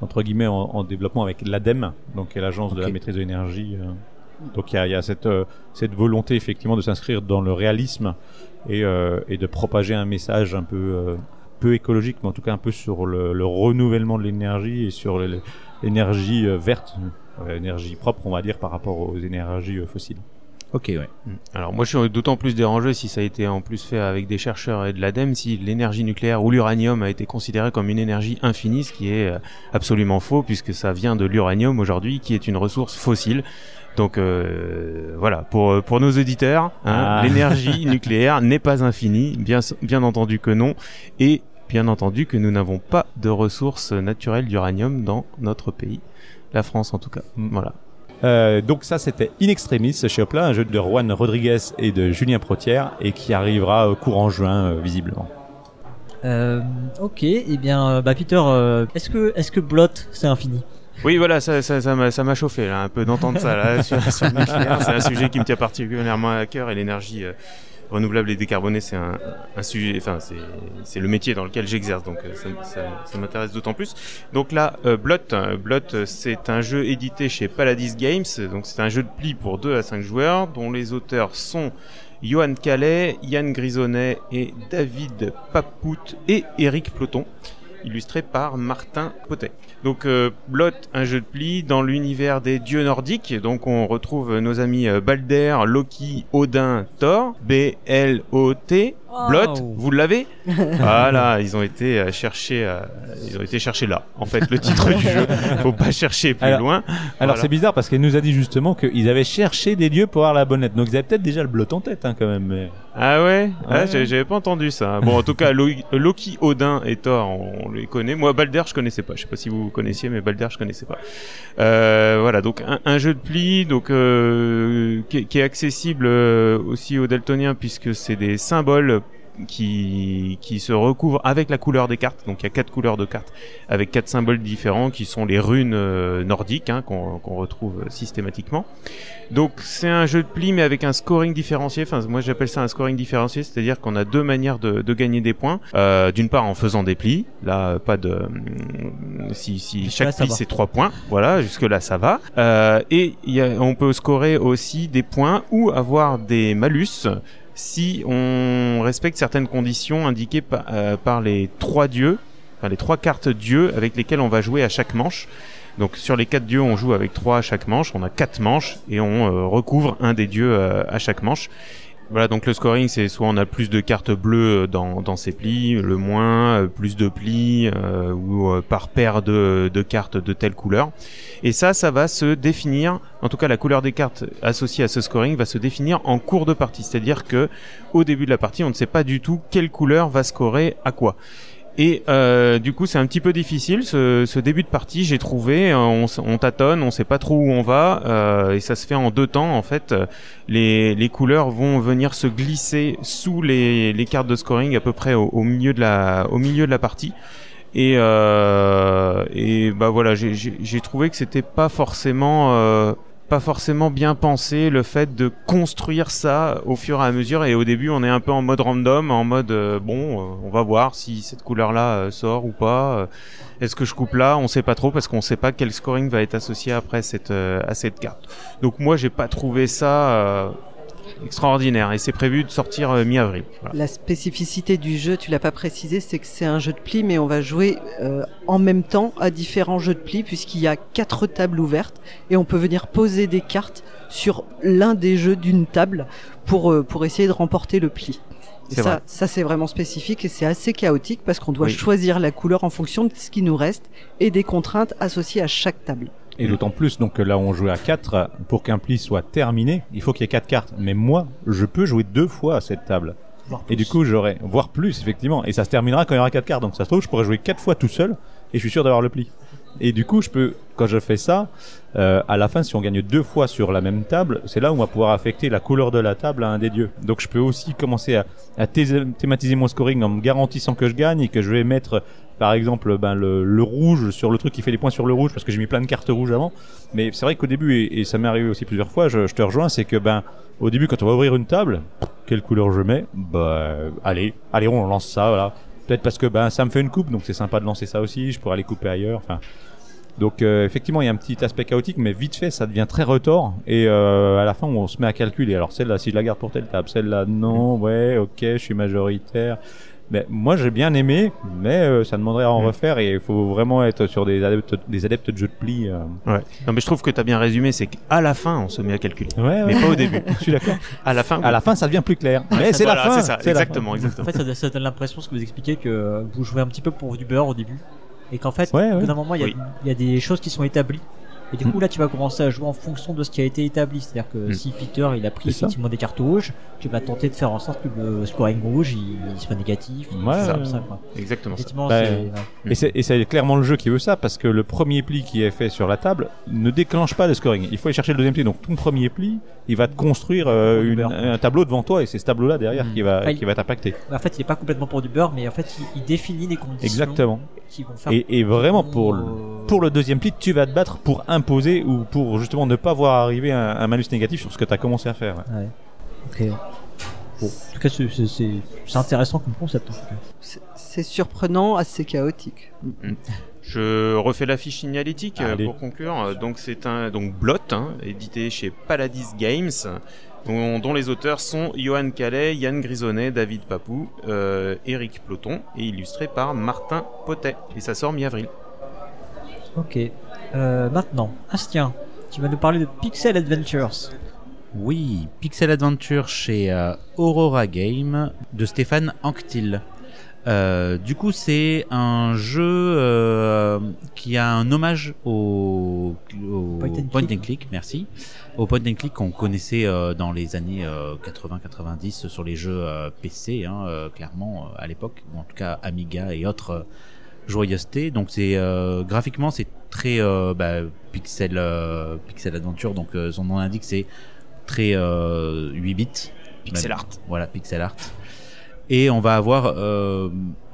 [SPEAKER 4] entre guillemets en, en développement avec l'ADEME, donc l'agence de la maîtrise de l'énergie. euh. donc il y a, il y a cette, euh, cette volonté effectivement de s'inscrire dans le réalisme et, euh, et de propager un message un peu euh, peu écologique, mais en tout cas un peu sur le, le renouvellement de l'énergie et sur l'énergie verte, euh, énergie propre, on va dire, par rapport aux énergies fossiles.
[SPEAKER 3] Ok, ouais.
[SPEAKER 2] Mm. Alors moi je suis d'autant plus dérangé si ça a été en plus fait avec des chercheurs et de l'ADEME, si l'énergie nucléaire ou l'uranium a été considéré comme une énergie infinie, ce qui est euh, absolument faux puisque ça vient de l'uranium aujourd'hui qui est une ressource fossile. Donc euh, voilà, pour, pour nos auditeurs, hein,
[SPEAKER 4] Ah.
[SPEAKER 2] l'énergie nucléaire n'est pas infinie, bien, bien entendu que non, et bien entendu que nous n'avons pas de ressources naturelles d'uranium dans notre pays, la France en tout cas.
[SPEAKER 4] Mm.
[SPEAKER 2] Voilà.
[SPEAKER 4] Euh, donc ça c'était In Extremis chez Hopla, un jeu de Juan Rodriguez et de Julien Protière et qui arrivera euh, courant juin euh, visiblement.
[SPEAKER 1] Euh, ok, et bien, euh, bah Peter, euh, est-ce que est-ce que Blot c'est infini?
[SPEAKER 2] Oui, voilà, ça, ça, ça m'a, ça m'a chauffé là, un peu d'entendre ça là sur, sur le nucléaire. C'est un sujet qui me tient particulièrement à cœur et l'énergie euh, renouvelable et décarbonée, c'est un, sujet, enfin c'est, le métier dans lequel j'exerce, donc euh, ça, m'intéresse d'autant plus. Donc là, euh, Blot, euh, Blot, c'est un jeu édité chez Paladis Games, donc c'est un jeu de pli pour 2 à 5 joueurs, dont les auteurs sont Johan Calais, Yann Grisonnet et David Papout et Eric Ploton illustré par Martin Potet. Donc euh, Blot, un jeu de pli dans l'univers des dieux nordiques. Donc on retrouve nos amis euh, Balder, Loki, Odin, Thor, B-L-O-T. Blot,
[SPEAKER 1] Wow.
[SPEAKER 2] vous l'avez Voilà, ils ont été euh, chercher, euh, ils ont été chercher là. En fait, le titre du jeu, faut pas chercher plus
[SPEAKER 4] Alors-
[SPEAKER 2] loin.
[SPEAKER 4] Alors
[SPEAKER 2] Voilà.
[SPEAKER 4] c'est bizarre parce qu'elle nous a dit justement qu'ils avaient cherché des dieux pour avoir la bonne lettre. Donc ils avaient peut-être déjà le blot en tête hein, quand même. Mais...
[SPEAKER 2] Ah ouais, Ah,
[SPEAKER 4] Ouais.
[SPEAKER 2] j'avais j'avais pas entendu ça. Bon, en tout cas, Lo- Loki, Odin et Thor, on, on les connaît. Moi, Balder, je connaissais pas. Je sais pas si vous connaissiez, mais Balder, je connaissais pas. Euh, voilà, donc un, un jeu de pli, donc euh, qui, est- qui est accessible euh, aussi aux Daltoniens puisque c'est des symboles qui, qui se recouvrent avec la couleur des cartes. Donc il y a quatre couleurs de cartes avec quatre symboles différents qui sont les runes euh, nordiques hein, qu'on qu'on retrouve systématiquement. Donc c'est un jeu de pli mais avec un scoring différencié. Enfin moi j'appelle ça un scoring différencié, c'est-à-dire qu'on a deux manières de, de gagner des points. Euh, D'une part en faisant des plis, là pas de hum, si, si chaque pli c'est trois points, voilà jusque là ça va. Euh, et y a, on peut scorer aussi des points ou avoir des malus si on respecte certaines conditions indiquées euh, par les trois dieux, enfin les trois cartes dieux avec lesquelles on va jouer à chaque manche. Donc sur les quatre dieux, on joue avec trois à chaque manche. On a quatre manches et on euh, recouvre un des dieux euh, à chaque manche. Voilà, donc le scoring, c'est soit on a plus de cartes bleues dans, dans ces plis, le moins, euh, plus de plis, euh, ou euh, par paire de, de cartes de telle couleur. Et ça, ça va se définir, en tout cas la couleur des cartes associées à ce scoring va se définir en cours de partie. C'est-à-dire que au début de la partie, on ne sait pas du tout quelle couleur va scorer à quoi. Et euh, du coup, c'est un petit peu difficile ce, ce début de partie. J'ai trouvé, euh, on, on tâtonne, on sait pas trop où on va, euh, et ça se fait en deux temps. En fait, les, les couleurs vont venir se glisser sous les, les cartes de scoring à peu près au, au milieu de la, au milieu de la partie. Et, euh, et bah voilà, j'ai trouvé que c'était pas forcément euh, pas forcément bien pensé le fait de construire ça au fur et à mesure. Et au début on est un peu en mode random en mode euh, bon euh, on va voir si cette couleur là sort ou pas. Euh, est-ce que je coupe là? On sait pas trop parce qu'on sait pas quel scoring va être associé après cette euh, à cette carte. Donc moi j'ai pas trouvé ça euh, extraordinaire et c'est prévu de sortir euh, mi-avril voilà.
[SPEAKER 5] La spécificité du jeu, tu l'as pas précisé, c'est que c'est un jeu de plis, mais on va jouer euh, en même temps à différents jeux de plis, puisqu'il y a quatre tables ouvertes et on peut venir poser des cartes sur l'un des jeux d'une table pour euh, pour essayer de remporter le pli. Et ça,
[SPEAKER 2] vrai.
[SPEAKER 5] ça c'est vraiment spécifique et c'est assez chaotique parce qu'on doit
[SPEAKER 2] Oui.
[SPEAKER 5] choisir la couleur en fonction de ce qui nous reste et des contraintes associées à chaque table.
[SPEAKER 4] Et d'autant plus, donc là on jouait à 4, pour qu'un pli soit terminé, il faut qu'il y ait quatre cartes. Mais moi, je peux jouer deux fois à cette table.
[SPEAKER 1] Voire
[SPEAKER 4] Et du coup, j'aurai, voire plus, effectivement. Et ça se terminera quand il y aura quatre cartes. Donc ça se trouve, je pourrais jouer quatre fois tout seul, et je suis sûr d'avoir le pli. Et du coup, je peux, quand je fais ça, euh, à la fin, si on gagne deux fois sur la même table, c'est là où on va pouvoir affecter la couleur de la table à un des dieux. Donc je peux aussi commencer à, à thé- thématiser mon scoring en me garantissant que je gagne et que je vais mettre, par exemple, ben, le, rouge sur le truc qui fait des points sur le rouge parce que j'ai mis plein de cartes rouges avant. Mais c'est vrai qu'au début, et, ça m'est arrivé aussi plusieurs fois, je, te rejoins, c'est que ben, au début, quand on va ouvrir une table, quelle couleur je mets? Bah, allez, allez, on lance ça, voilà. Peut-être parce que ben ça me fait une coupe, donc c'est sympa de lancer ça aussi. Je pourrais aller couper ailleurs. Enfin, donc euh, effectivement, il y a un petit aspect chaotique, mais vite fait, ça devient très retors. Et euh, à la fin, on se met à calculer. Alors celle-là, si je la garde pour telle table, celle-là, non, ouais, ok, je suis majoritaire. Mais moi, j'ai bien aimé, mais euh, ça demanderait à en
[SPEAKER 2] Mm.
[SPEAKER 4] refaire et il faut vraiment être sur des adeptes, des adeptes de jeux de pli. euh.
[SPEAKER 2] ouais non mais je trouve que t'as bien résumé c'est qu'à la fin on se met à calculer
[SPEAKER 4] Ouais,
[SPEAKER 2] mais
[SPEAKER 4] ouais.
[SPEAKER 2] pas au début
[SPEAKER 4] je suis d'accord.
[SPEAKER 2] à la fin
[SPEAKER 4] À la fin, ça devient plus clair. Mais c'est
[SPEAKER 2] Voilà,
[SPEAKER 4] la fin.
[SPEAKER 2] c'est ça
[SPEAKER 4] c'est la fin.
[SPEAKER 2] exactement exactement
[SPEAKER 1] En fait, ça, ça donne l'impression, ce que vous expliquez, que vous jouez un petit peu pour du beurre au début. Et qu'en fait,
[SPEAKER 4] Ouais,
[SPEAKER 1] au bout
[SPEAKER 4] ouais.
[SPEAKER 1] d'un moment, il y, a-
[SPEAKER 2] Oui.
[SPEAKER 1] il y a des choses qui sont établies. Et du coup,
[SPEAKER 4] Mm.
[SPEAKER 1] là, tu vas commencer à jouer en fonction de ce qui a été établi. C'est-à-dire que
[SPEAKER 2] Mm.
[SPEAKER 1] si Peter, il a pris
[SPEAKER 4] ça.
[SPEAKER 1] effectivement des cartes rouges, tu vas tenter de faire en sorte que le scoring rouge, il, il soit négatif.
[SPEAKER 4] Ouais,
[SPEAKER 1] ça, ça, quoi.
[SPEAKER 2] exactement.
[SPEAKER 1] Effectivement,
[SPEAKER 4] Bah. Et c'est, clairement le jeu qui veut ça parce que le premier pli qui est fait sur la table ne déclenche pas le scoring. Il faut aller chercher le deuxième pli. Donc ton premier pli, il va te construire euh, une- un tableau devant toi et c'est ce tableau-là derrière
[SPEAKER 1] Mm.
[SPEAKER 4] qui va
[SPEAKER 1] Ah,
[SPEAKER 4] qui va t'impacter.
[SPEAKER 1] En fait, il est pas complètement pour du beurre, mais en fait, il, il définit les conditions
[SPEAKER 4] Exactement.
[SPEAKER 1] qui vont faire.
[SPEAKER 4] Et, et vraiment pour le, pour le deuxième pli, tu vas te battre pour imposer ou pour justement ne pas voir arriver un, un malus négatif sur ce que tu as commencé à faire. ouais.
[SPEAKER 1] Ok. Bon. En tout cas, c'est, intéressant comme concept.
[SPEAKER 5] C'est- surprenant, assez chaotique.
[SPEAKER 2] Je refais la fiche signalétique euh,
[SPEAKER 4] Allez.
[SPEAKER 2] pour conclure. Euh, Donc c'est un donc Blot, hein, édité chez Paladis Games, dont, dont les auteurs sont Johan Calais, Yann Grisonnet, David Papou, euh, Eric Ploton, et illustré par Martin Potet. Et ça sort mi-avril.
[SPEAKER 1] Ok. Euh, maintenant, Astien, tu vas nous parler de Pixel Adventures.
[SPEAKER 3] Oui, Pixel Adventure chez euh, Aurora Game de Stéphane Anctil. Euh, du coup, c'est un jeu euh, qui a un hommage au, au
[SPEAKER 1] Point and
[SPEAKER 3] point
[SPEAKER 1] click.
[SPEAKER 3] and click, merci, au point and click qu'on connaissait euh, dans les années 80-90 sur les jeux euh, PC, hein, euh, clairement euh, à l'époque, ou en tout cas Amiga et autres joyeusetés. Donc c'est euh, graphiquement c'est très euh, bah, pixel euh, pixel adventure, donc son nom l'indique, c'est très euh, 8 bits.
[SPEAKER 2] Pixel
[SPEAKER 3] Même-
[SPEAKER 2] art.
[SPEAKER 3] Voilà, pixel art. Et on va avoir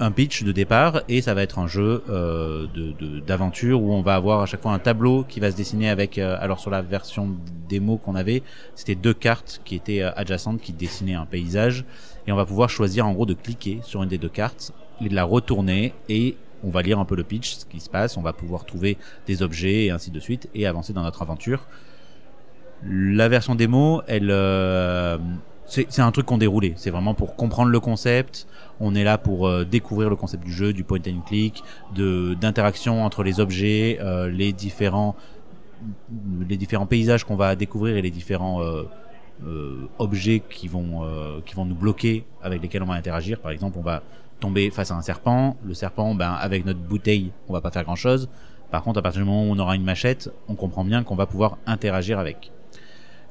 [SPEAKER 3] un pitch de départ et ça va être un jeu euh, de de- d'aventure où on va avoir à chaque fois un tableau qui va se dessiner avec alors sur la version démo qu'on avait c'était deux cartes qui étaient adjacentes qui dessinaient un paysage et on va pouvoir choisir en gros de cliquer sur une des deux cartes et de la retourner et on va lire un peu le pitch ce qui se passe on va pouvoir trouver des objets et ainsi de suite et avancer dans notre aventure la version démo, elle, euh, c'est un truc qu'on déroulait. C'est vraiment pour comprendre le concept. On est là pour euh, découvrir le concept du jeu, du point and click, de d'interaction entre les objets, euh, les différents les différents paysages qu'on va découvrir et les différents objets qui vont qui vont nous bloquer avec lesquels on va interagir. Par exemple, on va tomber face à un serpent. Le serpent, ben avec notre bouteille, on va pas faire grand chose. Par contre, à partir du moment où on aura une machette, on comprend bien qu'on va pouvoir interagir avec.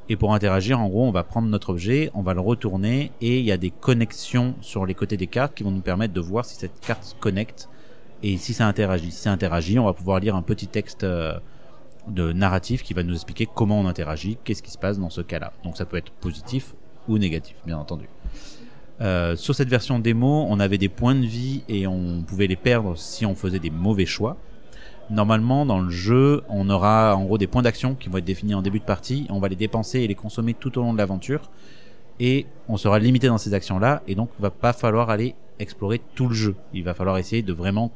[SPEAKER 3] Et pour interagir, en gros, on va prendre notre objet, on va le retourner et il y a des connexions sur les côtés des cartes qui vont nous permettre de voir si cette carte se connecte et si ça interagit. Si ça interagit, on va pouvoir lire un petit texte euh, de narratif qui va nous expliquer comment on interagit, qu'est-ce qui se passe dans ce cas-là. Donc ça peut être positif ou négatif, bien entendu. Euh, sur cette version démo, on avait des points de vie et on pouvait les perdre si on faisait des mauvais choix. Normalement, dans le jeu, on aura en gros des points d'action qui vont être définis en début de partie. On va les dépenser et les consommer tout au long de l'aventure. Et on sera limité dans ces actions-là. Et donc, il va pas falloir aller explorer tout le jeu. Il va falloir essayer de vraiment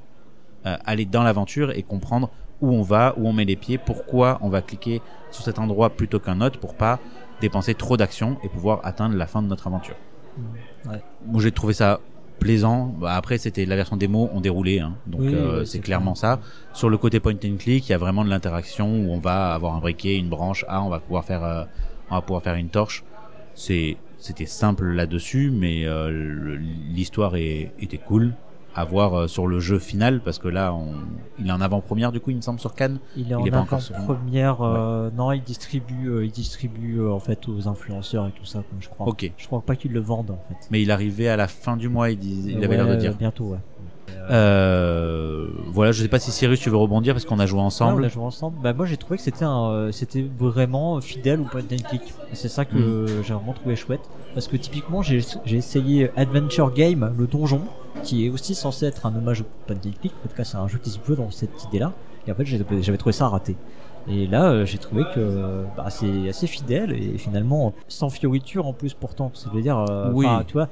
[SPEAKER 3] euh, aller dans l'aventure et comprendre où on va, où on met les pieds, pourquoi on va cliquer sur cet endroit plutôt qu'un autre pour pas dépenser trop d'actions et pouvoir atteindre la fin de notre aventure.
[SPEAKER 1] Ouais.
[SPEAKER 3] Moi, j'ai trouvé ça plaisant. Bah, après, c'était la version démo, on déroulait, hein. donc
[SPEAKER 1] Oui,
[SPEAKER 3] euh, c'est clairement ça. Sur le côté point and click, il y a vraiment de l'interaction où on va avoir un briquet, une branche, ah, on va pouvoir faire, euh, on va pouvoir faire une torche. C'est, c'était simple là-dessus, mais euh, l'histoire était cool. À voir euh, sur le jeu final, parce que là, on... il est en avant-première du coup, il me semble, sur Cannes.
[SPEAKER 1] Il est
[SPEAKER 3] Il
[SPEAKER 1] en avant-première. euh, Non, il distribue, euh, il distribue euh, en fait aux influenceurs et tout ça, comme je crois.
[SPEAKER 3] Ok.
[SPEAKER 1] Je crois pas qu'ils le vendent en fait.
[SPEAKER 3] Mais il arrivait à la fin du mois, il, dis- il avait
[SPEAKER 1] Ouais,
[SPEAKER 3] l'air de dire.
[SPEAKER 1] Bientôt, ouais.
[SPEAKER 3] Euh, voilà, je sais pas si Cyrus tu veux rebondir parce qu'on a joué
[SPEAKER 1] Ouais, on
[SPEAKER 3] ensemble.
[SPEAKER 1] a joué ensemble. Bah, moi, j'ai trouvé que c'était un, euh, c'était vraiment fidèle au point and click. C'est ça que
[SPEAKER 3] Mm.
[SPEAKER 1] j'ai vraiment trouvé chouette. Parce que typiquement, j'ai, j'ai essayé Adventure Game, le donjon, qui est aussi censé être un hommage au point and click. En tout cas, c'est un jeu qui se veut dans cette idée-là. Et en fait, j'avais trouvé ça raté. Et là, euh, j'ai trouvé que bah, c'est assez fidèle et finalement sans fioriture en plus pourtant. Ça veut dire, euh,
[SPEAKER 3] Oui.
[SPEAKER 1] tu vois,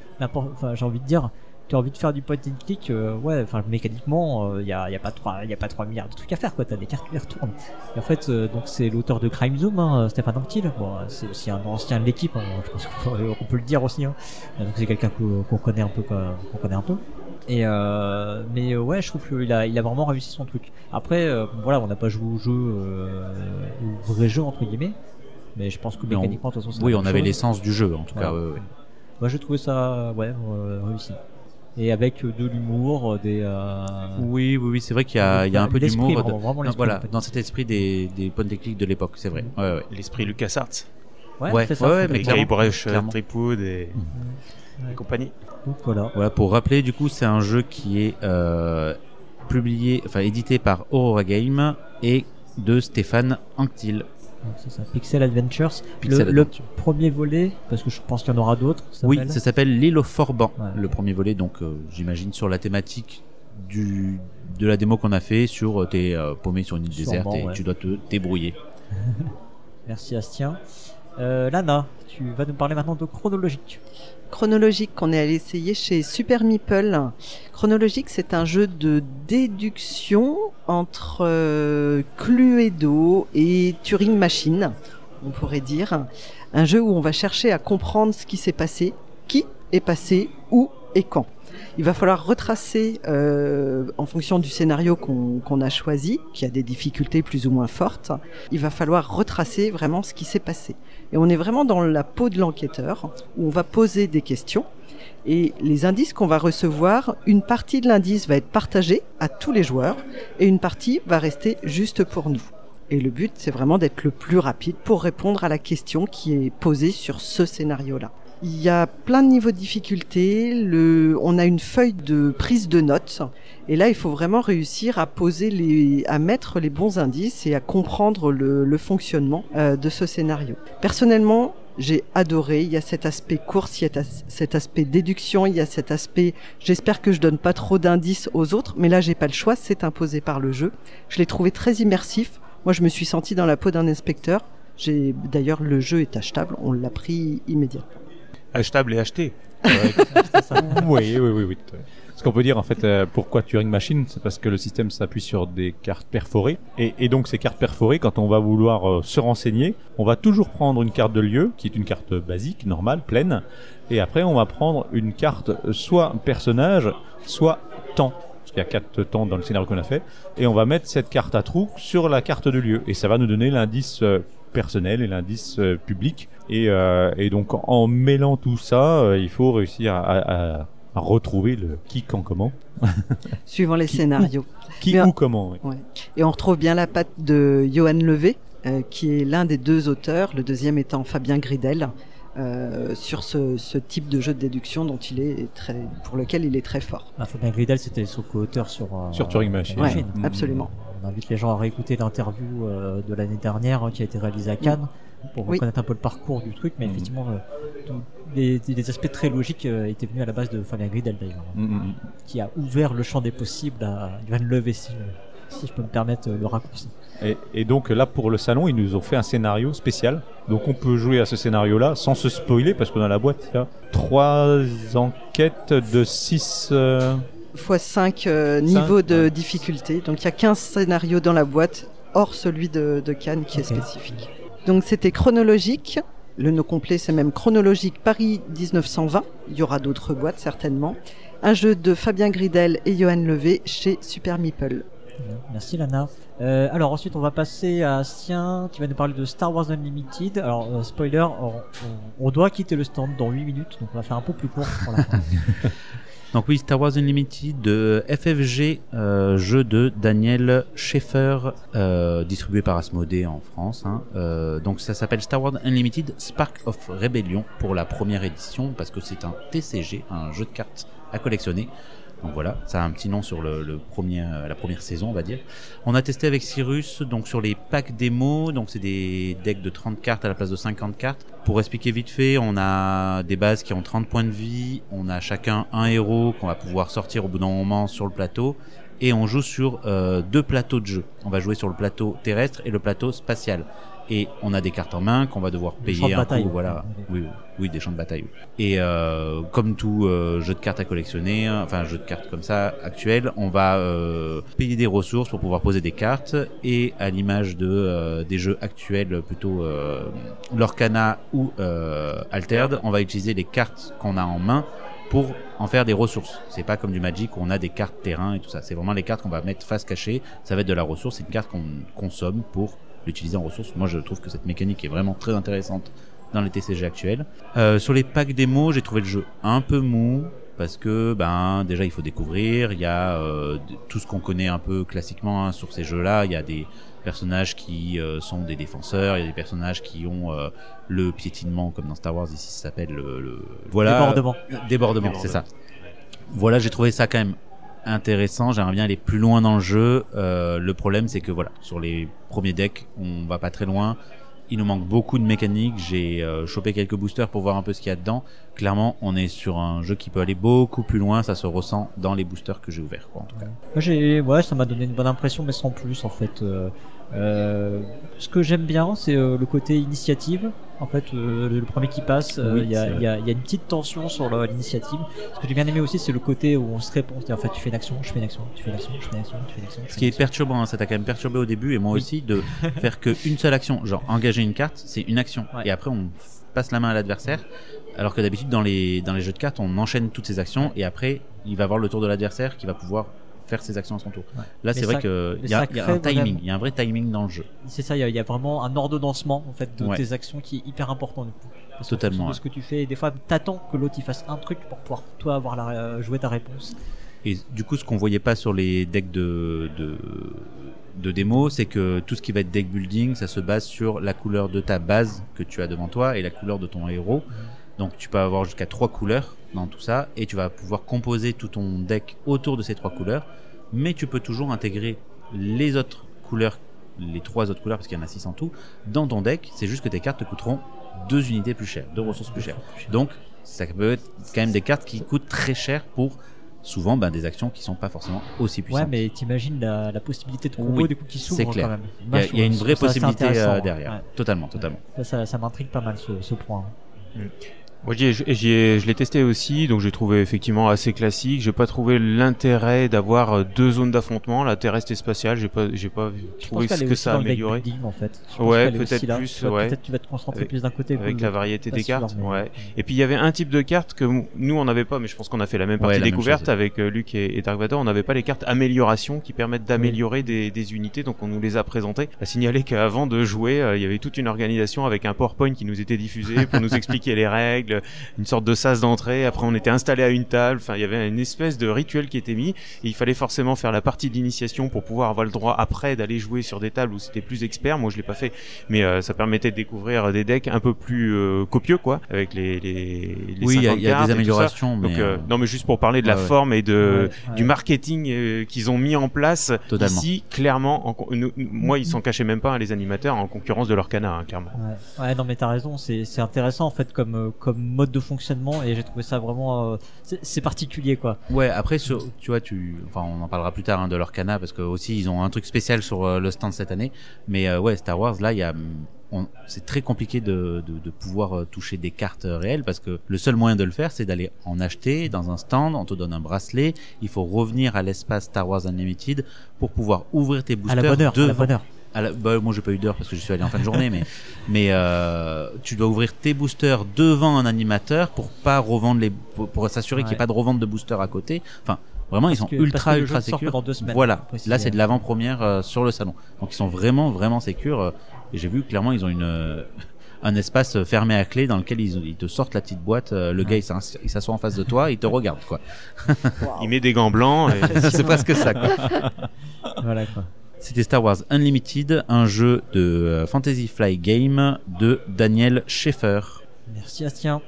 [SPEAKER 1] j'ai envie de dire, tu as envie de faire du point and click, euh, ouais, enfin mécaniquement, il y, a, y a pas trois, y a pas trois milliards de trucs à faire quoi. T'as des cartes qui les retournent. Et en fait, euh, donc c'est l'auteur de Crime Zoom, hein, Stéphane Anctil. Bon, c'est aussi un ancien de l'équipe, hein, je pense qu'on peut, on peut le dire aussi. Hein. Euh, Donc c'est quelqu'un qu'on connaît un peu, quoi, qu'on connaît un peu. Et euh, mais euh, ouais, je trouve qu'il a, il a vraiment réussi son truc. Après, euh, voilà, on n'a pas joué au jeu, euh, au vrai jeu entre guillemets. Mais je pense que mécaniquement, de toute façon, c'est
[SPEAKER 3] Oui, on avait l'essence du jeu en tout cas. Ouais, ouais.
[SPEAKER 1] Moi, j'ai trouvé ça, ouais, euh, réussi. Et avec euh, de l'humour, euh, des. Euh...
[SPEAKER 3] Oui, oui, oui, c'est vrai qu'il y a, il y a un peu d'humour. de- voilà, dans cet esprit des, des and click de l'époque, c'est vrai. Ouais, ouais.
[SPEAKER 2] L'esprit LucasArts,
[SPEAKER 1] Ouais,
[SPEAKER 3] Ouais,
[SPEAKER 1] ça.
[SPEAKER 3] ouais, mais.
[SPEAKER 2] Gary Brush. Tripwood et,
[SPEAKER 1] Ouais.
[SPEAKER 2] et compagnie.
[SPEAKER 1] Donc voilà.
[SPEAKER 3] Voilà, pour rappeler, du coup, c'est un jeu qui est euh, publié, enfin édité par Aurora Game et de Stéphane Anctil.
[SPEAKER 1] Donc, C'est ça. Pixel Adventures.
[SPEAKER 3] Pixel
[SPEAKER 1] le, premier volet, parce que je pense qu'il y en aura d'autres.
[SPEAKER 3] Oui, ça s'appelle L'île au Forban,
[SPEAKER 1] Ouais.
[SPEAKER 3] le premier volet, donc euh, j'imagine sur la thématique du de la démo qu'on a fait sur euh, t'es euh, paumé sur une île déserte et
[SPEAKER 1] ouais.
[SPEAKER 3] tu dois te débrouiller.
[SPEAKER 1] Merci Astien. Euh, Lana, tu vas nous parler maintenant de chronologique.
[SPEAKER 5] Chronologique qu'on est allé essayer chez Super Meeple. Chronologique, c'est un jeu de déduction entre euh, Cluedo et Turing Machine, on pourrait dire. Un jeu où on va chercher à comprendre ce qui s'est passé, qui est passé, où et quand. Il va falloir retracer euh, en fonction du scénario qu'on qu'on a choisi, qui a des difficultés plus ou moins fortes. Il va falloir retracer vraiment ce qui s'est passé. Et on est vraiment dans la peau de l'enquêteur, où on va poser des questions. Et les indices qu'on va recevoir, une partie de l'indice va être partagée à tous les joueurs, et une partie va rester juste pour nous. Et le but, c'est vraiment d'être le plus rapide pour répondre à la question qui est posée sur ce scénario-là. Il y a plein de niveaux de difficulté. Le, on a une feuille de prise de notes. Et là, il faut vraiment réussir à poser les, à mettre les bons indices et à comprendre le, le fonctionnement euh, de ce scénario. Personnellement, j'ai adoré. Il y a cet aspect course, il y a cet aspect déduction, il y a cet aspect. J'espère que je donne pas trop d'indices aux autres, mais là, j'ai pas le choix. C'est imposé par le jeu. Je l'ai trouvé très immersif. Moi, je me suis senti dans la peau d'un inspecteur. J'ai d'ailleurs le jeu est achetable. On l'a pris immédiatement.
[SPEAKER 2] Achetable et acheté.
[SPEAKER 4] oui, oui, oui, oui. Ce qu'on peut dire en fait, euh, pourquoi Turing Machine, c'est parce que le système s'appuie sur des cartes perforées. Et, donc ces cartes perforées, quand on va vouloir euh, se renseigner, on va toujours prendre une carte de lieu, qui est une carte basique, normale, pleine. Et après, on va prendre une carte euh, soit personnage, soit temps. Parce qu'il y a quatre temps dans le scénario qu'on a fait. Et on va mettre cette carte à trous sur la carte de lieu. Et ça va nous donner l'indice euh, personnel et l'indice euh, public. Et, euh, et donc en mêlant tout ça, euh, il faut réussir à, à- à retrouver le qui, quand, comment.
[SPEAKER 5] Suivant les
[SPEAKER 4] Qui-
[SPEAKER 5] scénarios.
[SPEAKER 4] Qui,
[SPEAKER 5] Mais
[SPEAKER 4] où, comment. oui.
[SPEAKER 5] Et on retrouve bien la patte de Johan Levé, euh, qui est l'un des deux auteurs, le deuxième étant Fabien Gridel, euh, sur ce, ce type de jeu de déduction dont il est très, pour lequel il est très fort.
[SPEAKER 1] Ah, Fabien Gridel, c'était son co-auteur sur, euh,
[SPEAKER 4] Sur Turing Machine.
[SPEAKER 5] Ouais,
[SPEAKER 4] Mm.
[SPEAKER 5] absolument.
[SPEAKER 1] On invite les gens à réécouter l'interview euh, de l'année dernière hein, qui a été réalisée à Cannes pour
[SPEAKER 5] Oui.
[SPEAKER 1] reconnaître un peu le parcours du truc, mais
[SPEAKER 4] Mm.
[SPEAKER 1] effectivement, euh, tous les, les aspects très logiques euh, étaient venus à la base de Fabien Gridel d'ailleurs,
[SPEAKER 4] Mm, mm,
[SPEAKER 1] qui a ouvert le champ des possibles à Johan Levé, si, je- si je peux me permettre euh, le raccourci.
[SPEAKER 4] Et, et donc là pour le salon, ils nous ont fait un scénario spécial. Donc on peut jouer à ce scénario-là sans se spoiler parce que dans la boîte il y a trois enquêtes de six. euh,
[SPEAKER 5] Fois 5 niveaux de difficulté. Donc il y a 15 scénarios dans la boîte, hors celui de, de Cannes qui est spécifique. Donc c'était chronologique. Le nom complet, c'est même chronologique Paris 1920. Il y aura d'autres boîtes certainement. Un jeu de Fabien Gridel et Johan Levé chez Super Meeple.
[SPEAKER 1] Merci Lana. Euh, alors ensuite on va passer à Sien qui va nous parler de Star Wars Unlimited. Alors euh, spoiler, on, on- on doit quitter le stand dans 8 minutes, donc on va faire un peu plus court pour la fin.
[SPEAKER 3] Donc oui, Star Wars Unlimited de FFG, euh, jeu de Daniel Schaeffer, euh, distribué par Asmodée en France. hein. Euh, donc ça s'appelle Star Wars Unlimited Spark of Rebellion pour la première édition parce que c'est un TCG, un jeu de cartes à collectionner. Donc voilà, ça a un petit nom sur le, le premier, euh, la première saison, on va dire. On a testé avec Cyrus, donc sur les packs démo, donc c'est des decks de 30 cartes à la place de 50 cartes. Pour expliquer vite fait, on a des bases qui ont 30 points de vie, on a chacun un héros qu'on va pouvoir sortir au bout d'un moment sur le plateau, et on joue sur euh, deux plateaux de jeu. On va jouer sur le plateau terrestre et le plateau spatial. Et on a des cartes en main qu'on va devoir
[SPEAKER 1] Des champs
[SPEAKER 3] payer
[SPEAKER 1] de
[SPEAKER 3] un
[SPEAKER 1] bataille.
[SPEAKER 3] coup, voilà. Oui, oui, des champs de bataille. Et euh, comme tout euh, jeu de cartes à collectionner, hein, enfin jeu de cartes comme ça actuel, on va euh, payer des ressources pour pouvoir poser des cartes. Et à l'image de euh, des jeux actuels, plutôt euh, Lorcana ou euh, Altered, on va utiliser les cartes qu'on a en main pour en faire des ressources. C'est pas comme du Magic où on a des cartes terrain et tout ça. C'est vraiment les cartes qu'on va mettre face cachée. Ça va être de la ressource. C'est une carte qu'on consomme pour l'utiliser en ressources. Moi, je trouve que cette mécanique est vraiment très intéressante dans les TCG actuels. Euh, sur les packs démo, j'ai trouvé le jeu un peu mou parce que ben déjà il faut découvrir. Il y a euh, tout ce qu'on connaît un peu classiquement hein, sur ces jeux-là. Il y a des personnages qui euh, sont des défenseurs, il y a des personnages qui ont euh, le piétinement comme dans Star Wars ici ça s'appelle le, le- voilà
[SPEAKER 1] Débordement.
[SPEAKER 3] débordement, c'est ça. Voilà, j'ai trouvé ça quand même intéressant. J'aimerais bien aller plus loin dans le jeu. Euh, le problème, c'est que voilà, sur les premiers decks, on va pas très loin. Il nous manque beaucoup de mécanique. J'ai euh, chopé quelques boosters pour voir un peu ce qu'il y a dedans. Clairement, on est sur un jeu qui peut aller beaucoup plus loin. Ça se ressent dans les boosters que j'ai ouverts, quoi, en
[SPEAKER 1] j'ai, ouais, ça m'a donné une bonne impression, mais sans plus en fait. Euh, ce que j'aime bien, c'est euh, le côté initiative. En fait, euh, le premier qui passe, euh,
[SPEAKER 3] Oui,
[SPEAKER 1] il y, a, y, y une petite tension sur l'initiative. Ce que j'ai bien aimé aussi, c'est le côté où on se répond. En fait, tu fais une action, je fais une action, tu fais une action, je fais une action, tu fais une action.
[SPEAKER 3] Ce qui est perturbant, hein, ça t'a quand même perturbé au début et moi
[SPEAKER 1] Oui.
[SPEAKER 3] aussi de faire qu'une seule action, genre engager une carte, c'est une action
[SPEAKER 1] Ouais.
[SPEAKER 3] et après on passe la main à l'adversaire. Alors que d'habitude dans les dans les jeux de cartes, on enchaîne toutes ces actions et après il va avoir le tour de l'adversaire qui va pouvoir faire ses actions à son tour.
[SPEAKER 1] Ouais.
[SPEAKER 3] Là, c'est vrai
[SPEAKER 1] ça-
[SPEAKER 3] que
[SPEAKER 1] mais
[SPEAKER 3] il y y a un timing, il y a un vrai timing dans le jeu.
[SPEAKER 1] C'est ça, il y, a- il y a vraiment un ordonnancement en fait de
[SPEAKER 3] Ouais.
[SPEAKER 1] tes actions qui est hyper important du coup. Parce
[SPEAKER 3] Totalement,
[SPEAKER 1] de
[SPEAKER 3] ouais.
[SPEAKER 1] ce que tu fais, et des fois t'attends que l'autre il fasse un truc pour pouvoir toi avoir la, euh, jouer ta réponse.
[SPEAKER 3] Et du coup, ce qu'on voyait pas sur les decks de, de, de démo, c'est que tout ce qui va être deck building, ça se base sur la couleur de ta base que tu as devant toi et la couleur de ton héros. Donc tu peux avoir jusqu'à trois couleurs dans tout ça et tu vas pouvoir composer tout ton deck autour de ces trois couleurs. Mais tu peux toujours intégrer les autres couleurs, les trois autres couleurs, parce qu'il y en a six en tout, dans ton deck. C'est juste que tes cartes te coûteront deux unités plus chères, deux ressources plus chères. Donc, ça peut être quand même des cartes qui coûtent très cher pour souvent ben, des actions qui sont pas forcément aussi
[SPEAKER 1] Ouais,
[SPEAKER 3] puissantes.
[SPEAKER 1] mais t'imagines la, la possibilité de combo
[SPEAKER 3] Oui,
[SPEAKER 1] du coup qui s'ouvre quand même.
[SPEAKER 3] Il y a, y une vraie possibilité euh,
[SPEAKER 1] ouais.
[SPEAKER 3] derrière.
[SPEAKER 1] Ouais.
[SPEAKER 3] Totalement, totalement.
[SPEAKER 1] Ça, ça, ça m'intrigue pas mal ce, ce point.
[SPEAKER 2] Moi, j'y ai- j'y ai- je l'ai testé aussi, donc j'ai trouvé effectivement assez classique. J'ai pas trouvé l'intérêt d'avoir euh, deux zones d'affrontement. La terrestre et spatiale, j'ai pas, j'ai pas vu-
[SPEAKER 1] Je
[SPEAKER 2] trouvé
[SPEAKER 1] pense
[SPEAKER 2] ce que ça a
[SPEAKER 1] dans le deck
[SPEAKER 2] amélioré.
[SPEAKER 1] building, en fait.
[SPEAKER 2] Ouais, peut-être plus,
[SPEAKER 1] Tu vas-
[SPEAKER 2] ouais.
[SPEAKER 1] Peut-être tu vas te concentrer
[SPEAKER 2] Avec-
[SPEAKER 1] plus d'un côté.
[SPEAKER 2] Avec la variété des
[SPEAKER 1] sûr,
[SPEAKER 2] cartes,
[SPEAKER 1] mais-
[SPEAKER 2] ouais. Et puis il y avait un type de carte que nous on n'avait pas, mais je pense qu'on a fait la même
[SPEAKER 3] Ouais,
[SPEAKER 2] partie
[SPEAKER 3] la
[SPEAKER 2] découverte avec euh, Luc et, et Dark Vador. On n'avait pas les cartes amélioration qui permettent d'améliorer des, des unités, donc on nous les a présentées. À signaler qu'avant de jouer, euh, il y avait toute une organisation avec un PowerPoint qui nous était diffusé pour nous expliquer les règles, une sorte de sas d'entrée. Après on était installé à une table. Enfin il y avait une espèce de rituel qui était mis. Et il fallait forcément faire la partie d'initiation pour pouvoir avoir le droit après d'aller jouer sur des tables où c'était plus expert. Moi je l'ai pas fait, mais euh, ça permettait de découvrir des decks un peu plus euh, copieux quoi, avec les les, les
[SPEAKER 3] Oui, il y a,
[SPEAKER 2] 50
[SPEAKER 3] il y a
[SPEAKER 2] cartes
[SPEAKER 3] des améliorations, mais
[SPEAKER 2] Donc, euh,
[SPEAKER 3] euh,
[SPEAKER 2] non, mais juste pour parler de la
[SPEAKER 3] ouais,
[SPEAKER 2] forme et de
[SPEAKER 1] Ouais,
[SPEAKER 2] du marketing euh, qu'ils ont mis en place
[SPEAKER 3] Totalement.
[SPEAKER 2] ici, clairement. en nous- moi, ils s'en cachaient même pas, hein, les animateurs, en concurrence de leur canard, hein, clairement.
[SPEAKER 1] Ouais. ouais, non mais t'as raison, c'est c'est intéressant en fait comme comme mode de fonctionnement et j'ai trouvé ça vraiment euh, c'est particulier quoi.
[SPEAKER 3] Ouais, après, sur, tu vois, tu, enfin, on en parlera plus tard hein, de leur cana parce que aussi ils ont un truc spécial sur euh, le stand cette année. Mais euh, ouais, Star Wars, là, il y a, c'est très compliqué de, de, de pouvoir toucher des cartes réelles parce que le seul moyen de le faire, c'est d'aller en acheter dans un stand. On te donne un bracelet. Il faut revenir à l'espace Star Wars Unlimited pour pouvoir ouvrir tes
[SPEAKER 1] À
[SPEAKER 3] boosters.
[SPEAKER 1] la bonne heure, à la bonne heure.
[SPEAKER 3] À la- bah, moi j'ai pas eu d'heure parce que je suis allé en fin de journée mais mais euh, tu dois ouvrir tes boosters devant un animateur pour pas revendre les pour, pour s'assurer qu'il n'y ait pas de revente de boosters à côté. Enfin vraiment ils sont
[SPEAKER 1] que-
[SPEAKER 3] ultra ultra sécures.
[SPEAKER 1] dans deux semaines,
[SPEAKER 3] voilà. là c'est de l'avant-première euh, sur le salon. Donc ils sont vraiment vraiment sécures euh, et j'ai vu clairement ils ont une euh, un espace fermé à clé dans lequel ils, ils te sortent la petite boîte euh, le gars il s'assoit en face de toi il te regarde quoi.
[SPEAKER 2] Il met des gants blancs. Et...
[SPEAKER 3] c'est presque ça quoi.
[SPEAKER 1] Voilà quoi.
[SPEAKER 3] C'était Star Wars Unlimited, un jeu de euh, Fantasy Fly Game de Daniel Schaeffer.
[SPEAKER 1] Merci Astien.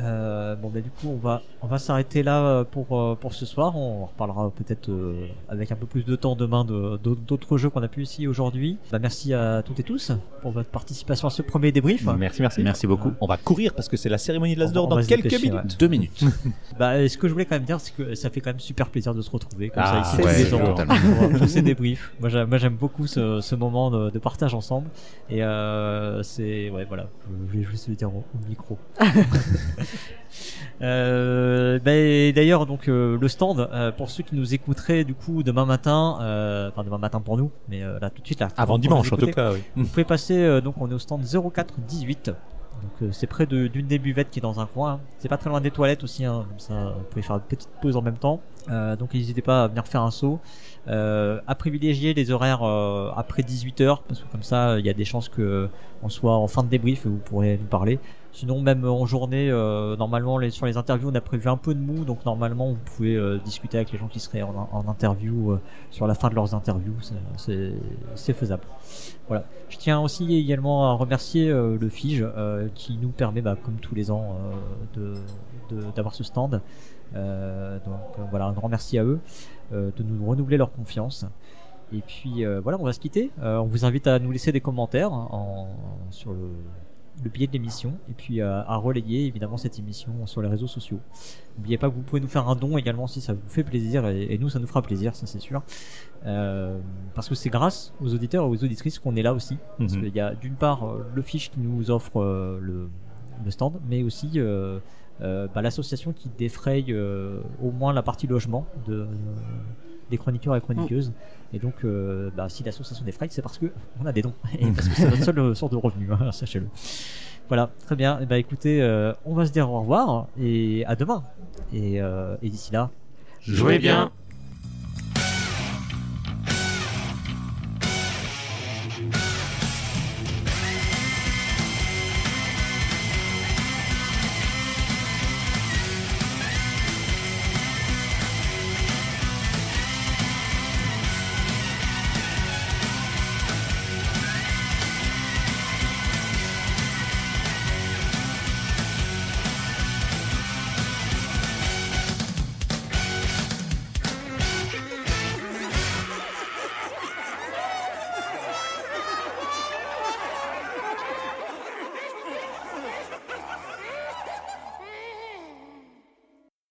[SPEAKER 1] Euh, bon bah du coup on va on va s'arrêter là euh, pour euh, pour ce soir. On reparlera peut-être euh, avec un peu plus de temps demain de d'autres- d'autres jeux qu'on a pu ici aujourd'hui. Bah, merci à toutes et tous pour votre participation à ce premier débrief.
[SPEAKER 4] Merci, merci.
[SPEAKER 3] Merci beaucoup.
[SPEAKER 4] On va courir parce que c'est la cérémonie de l'As
[SPEAKER 1] On
[SPEAKER 4] d'or
[SPEAKER 1] va- on
[SPEAKER 4] dans quelques
[SPEAKER 1] dépêcher,
[SPEAKER 4] minutes.
[SPEAKER 3] Deux minutes.
[SPEAKER 1] Bah, ce que je voulais quand même dire, c'est que ça fait quand même super plaisir de se retrouver comme
[SPEAKER 4] Ah,
[SPEAKER 1] ça ici
[SPEAKER 3] ouais,
[SPEAKER 1] tous les ans pour, pour ces débriefs. Moi, j'aime, moi, j'aime beaucoup ce, ce moment de, de partage ensemble. Et euh, c'est ouais, voilà, je voulais juste le dire au, au micro. Euh, et d'ailleurs, donc euh, le stand euh, pour ceux qui nous écouteraient du coup demain matin, euh, enfin demain matin pour nous, mais euh, là tout de suite là.
[SPEAKER 4] Avant dimanche, en tout cas, oui.
[SPEAKER 1] Vous pouvez passer, euh, donc on est au stand 0418. Donc euh, c'est près de- d'une des buvettes qui est dans un coin. hein. C'est pas très loin des toilettes aussi, hein, comme ça vous pouvez faire une petite pause en même temps. Euh, donc n'hésitez pas à venir faire un saut. Euh, à privilégier les horaires euh, après 18h parce que comme ça il y a des chances que on soit en fin de débrief et vous pourrez nous parler. Sinon même en journée, euh, normalement les, sur les interviews on a prévu un peu de mou, donc normalement vous pouvez euh, discuter avec les gens qui seraient en, en interview euh, sur la fin de leurs interviews, c'est- faisable. Voilà. Je tiens aussi également à remercier euh, le FIGE euh, qui nous permet, bah, comme tous les ans, euh, de- de- d'avoir ce stand. Donc voilà, un grand merci à eux de nous renouveler leur confiance. Et puis voilà, on va se quitter. On vous invite à nous laisser des commentaires hein, en, sur le, le billet de l'émission et puis euh, à relayer évidemment cette émission sur les réseaux sociaux. N'oubliez pas que vous pouvez nous faire un don également si ça vous fait plaisir et, et nous ça nous fera plaisir, ça c'est sûr. Euh, parce que c'est grâce aux auditeurs et aux auditrices qu'on est là aussi. Parce
[SPEAKER 4] Mhm.
[SPEAKER 1] qu'il y a d'une part euh, le fiche qui nous offre euh, le, le stand, mais aussi bah, l'association qui défraye au moins la partie logement de, des chroniqueurs et chroniqueuses. Et donc, euh, bah, si l'association défraye, c'est parce que on a des dons et parce que c'est notre seule source de revenus, hein, sachez-le. Voilà, très bien. Et bah écoutez, euh, on va se dire au revoir et à demain. Et, euh, et d'ici là,
[SPEAKER 2] Jouez bien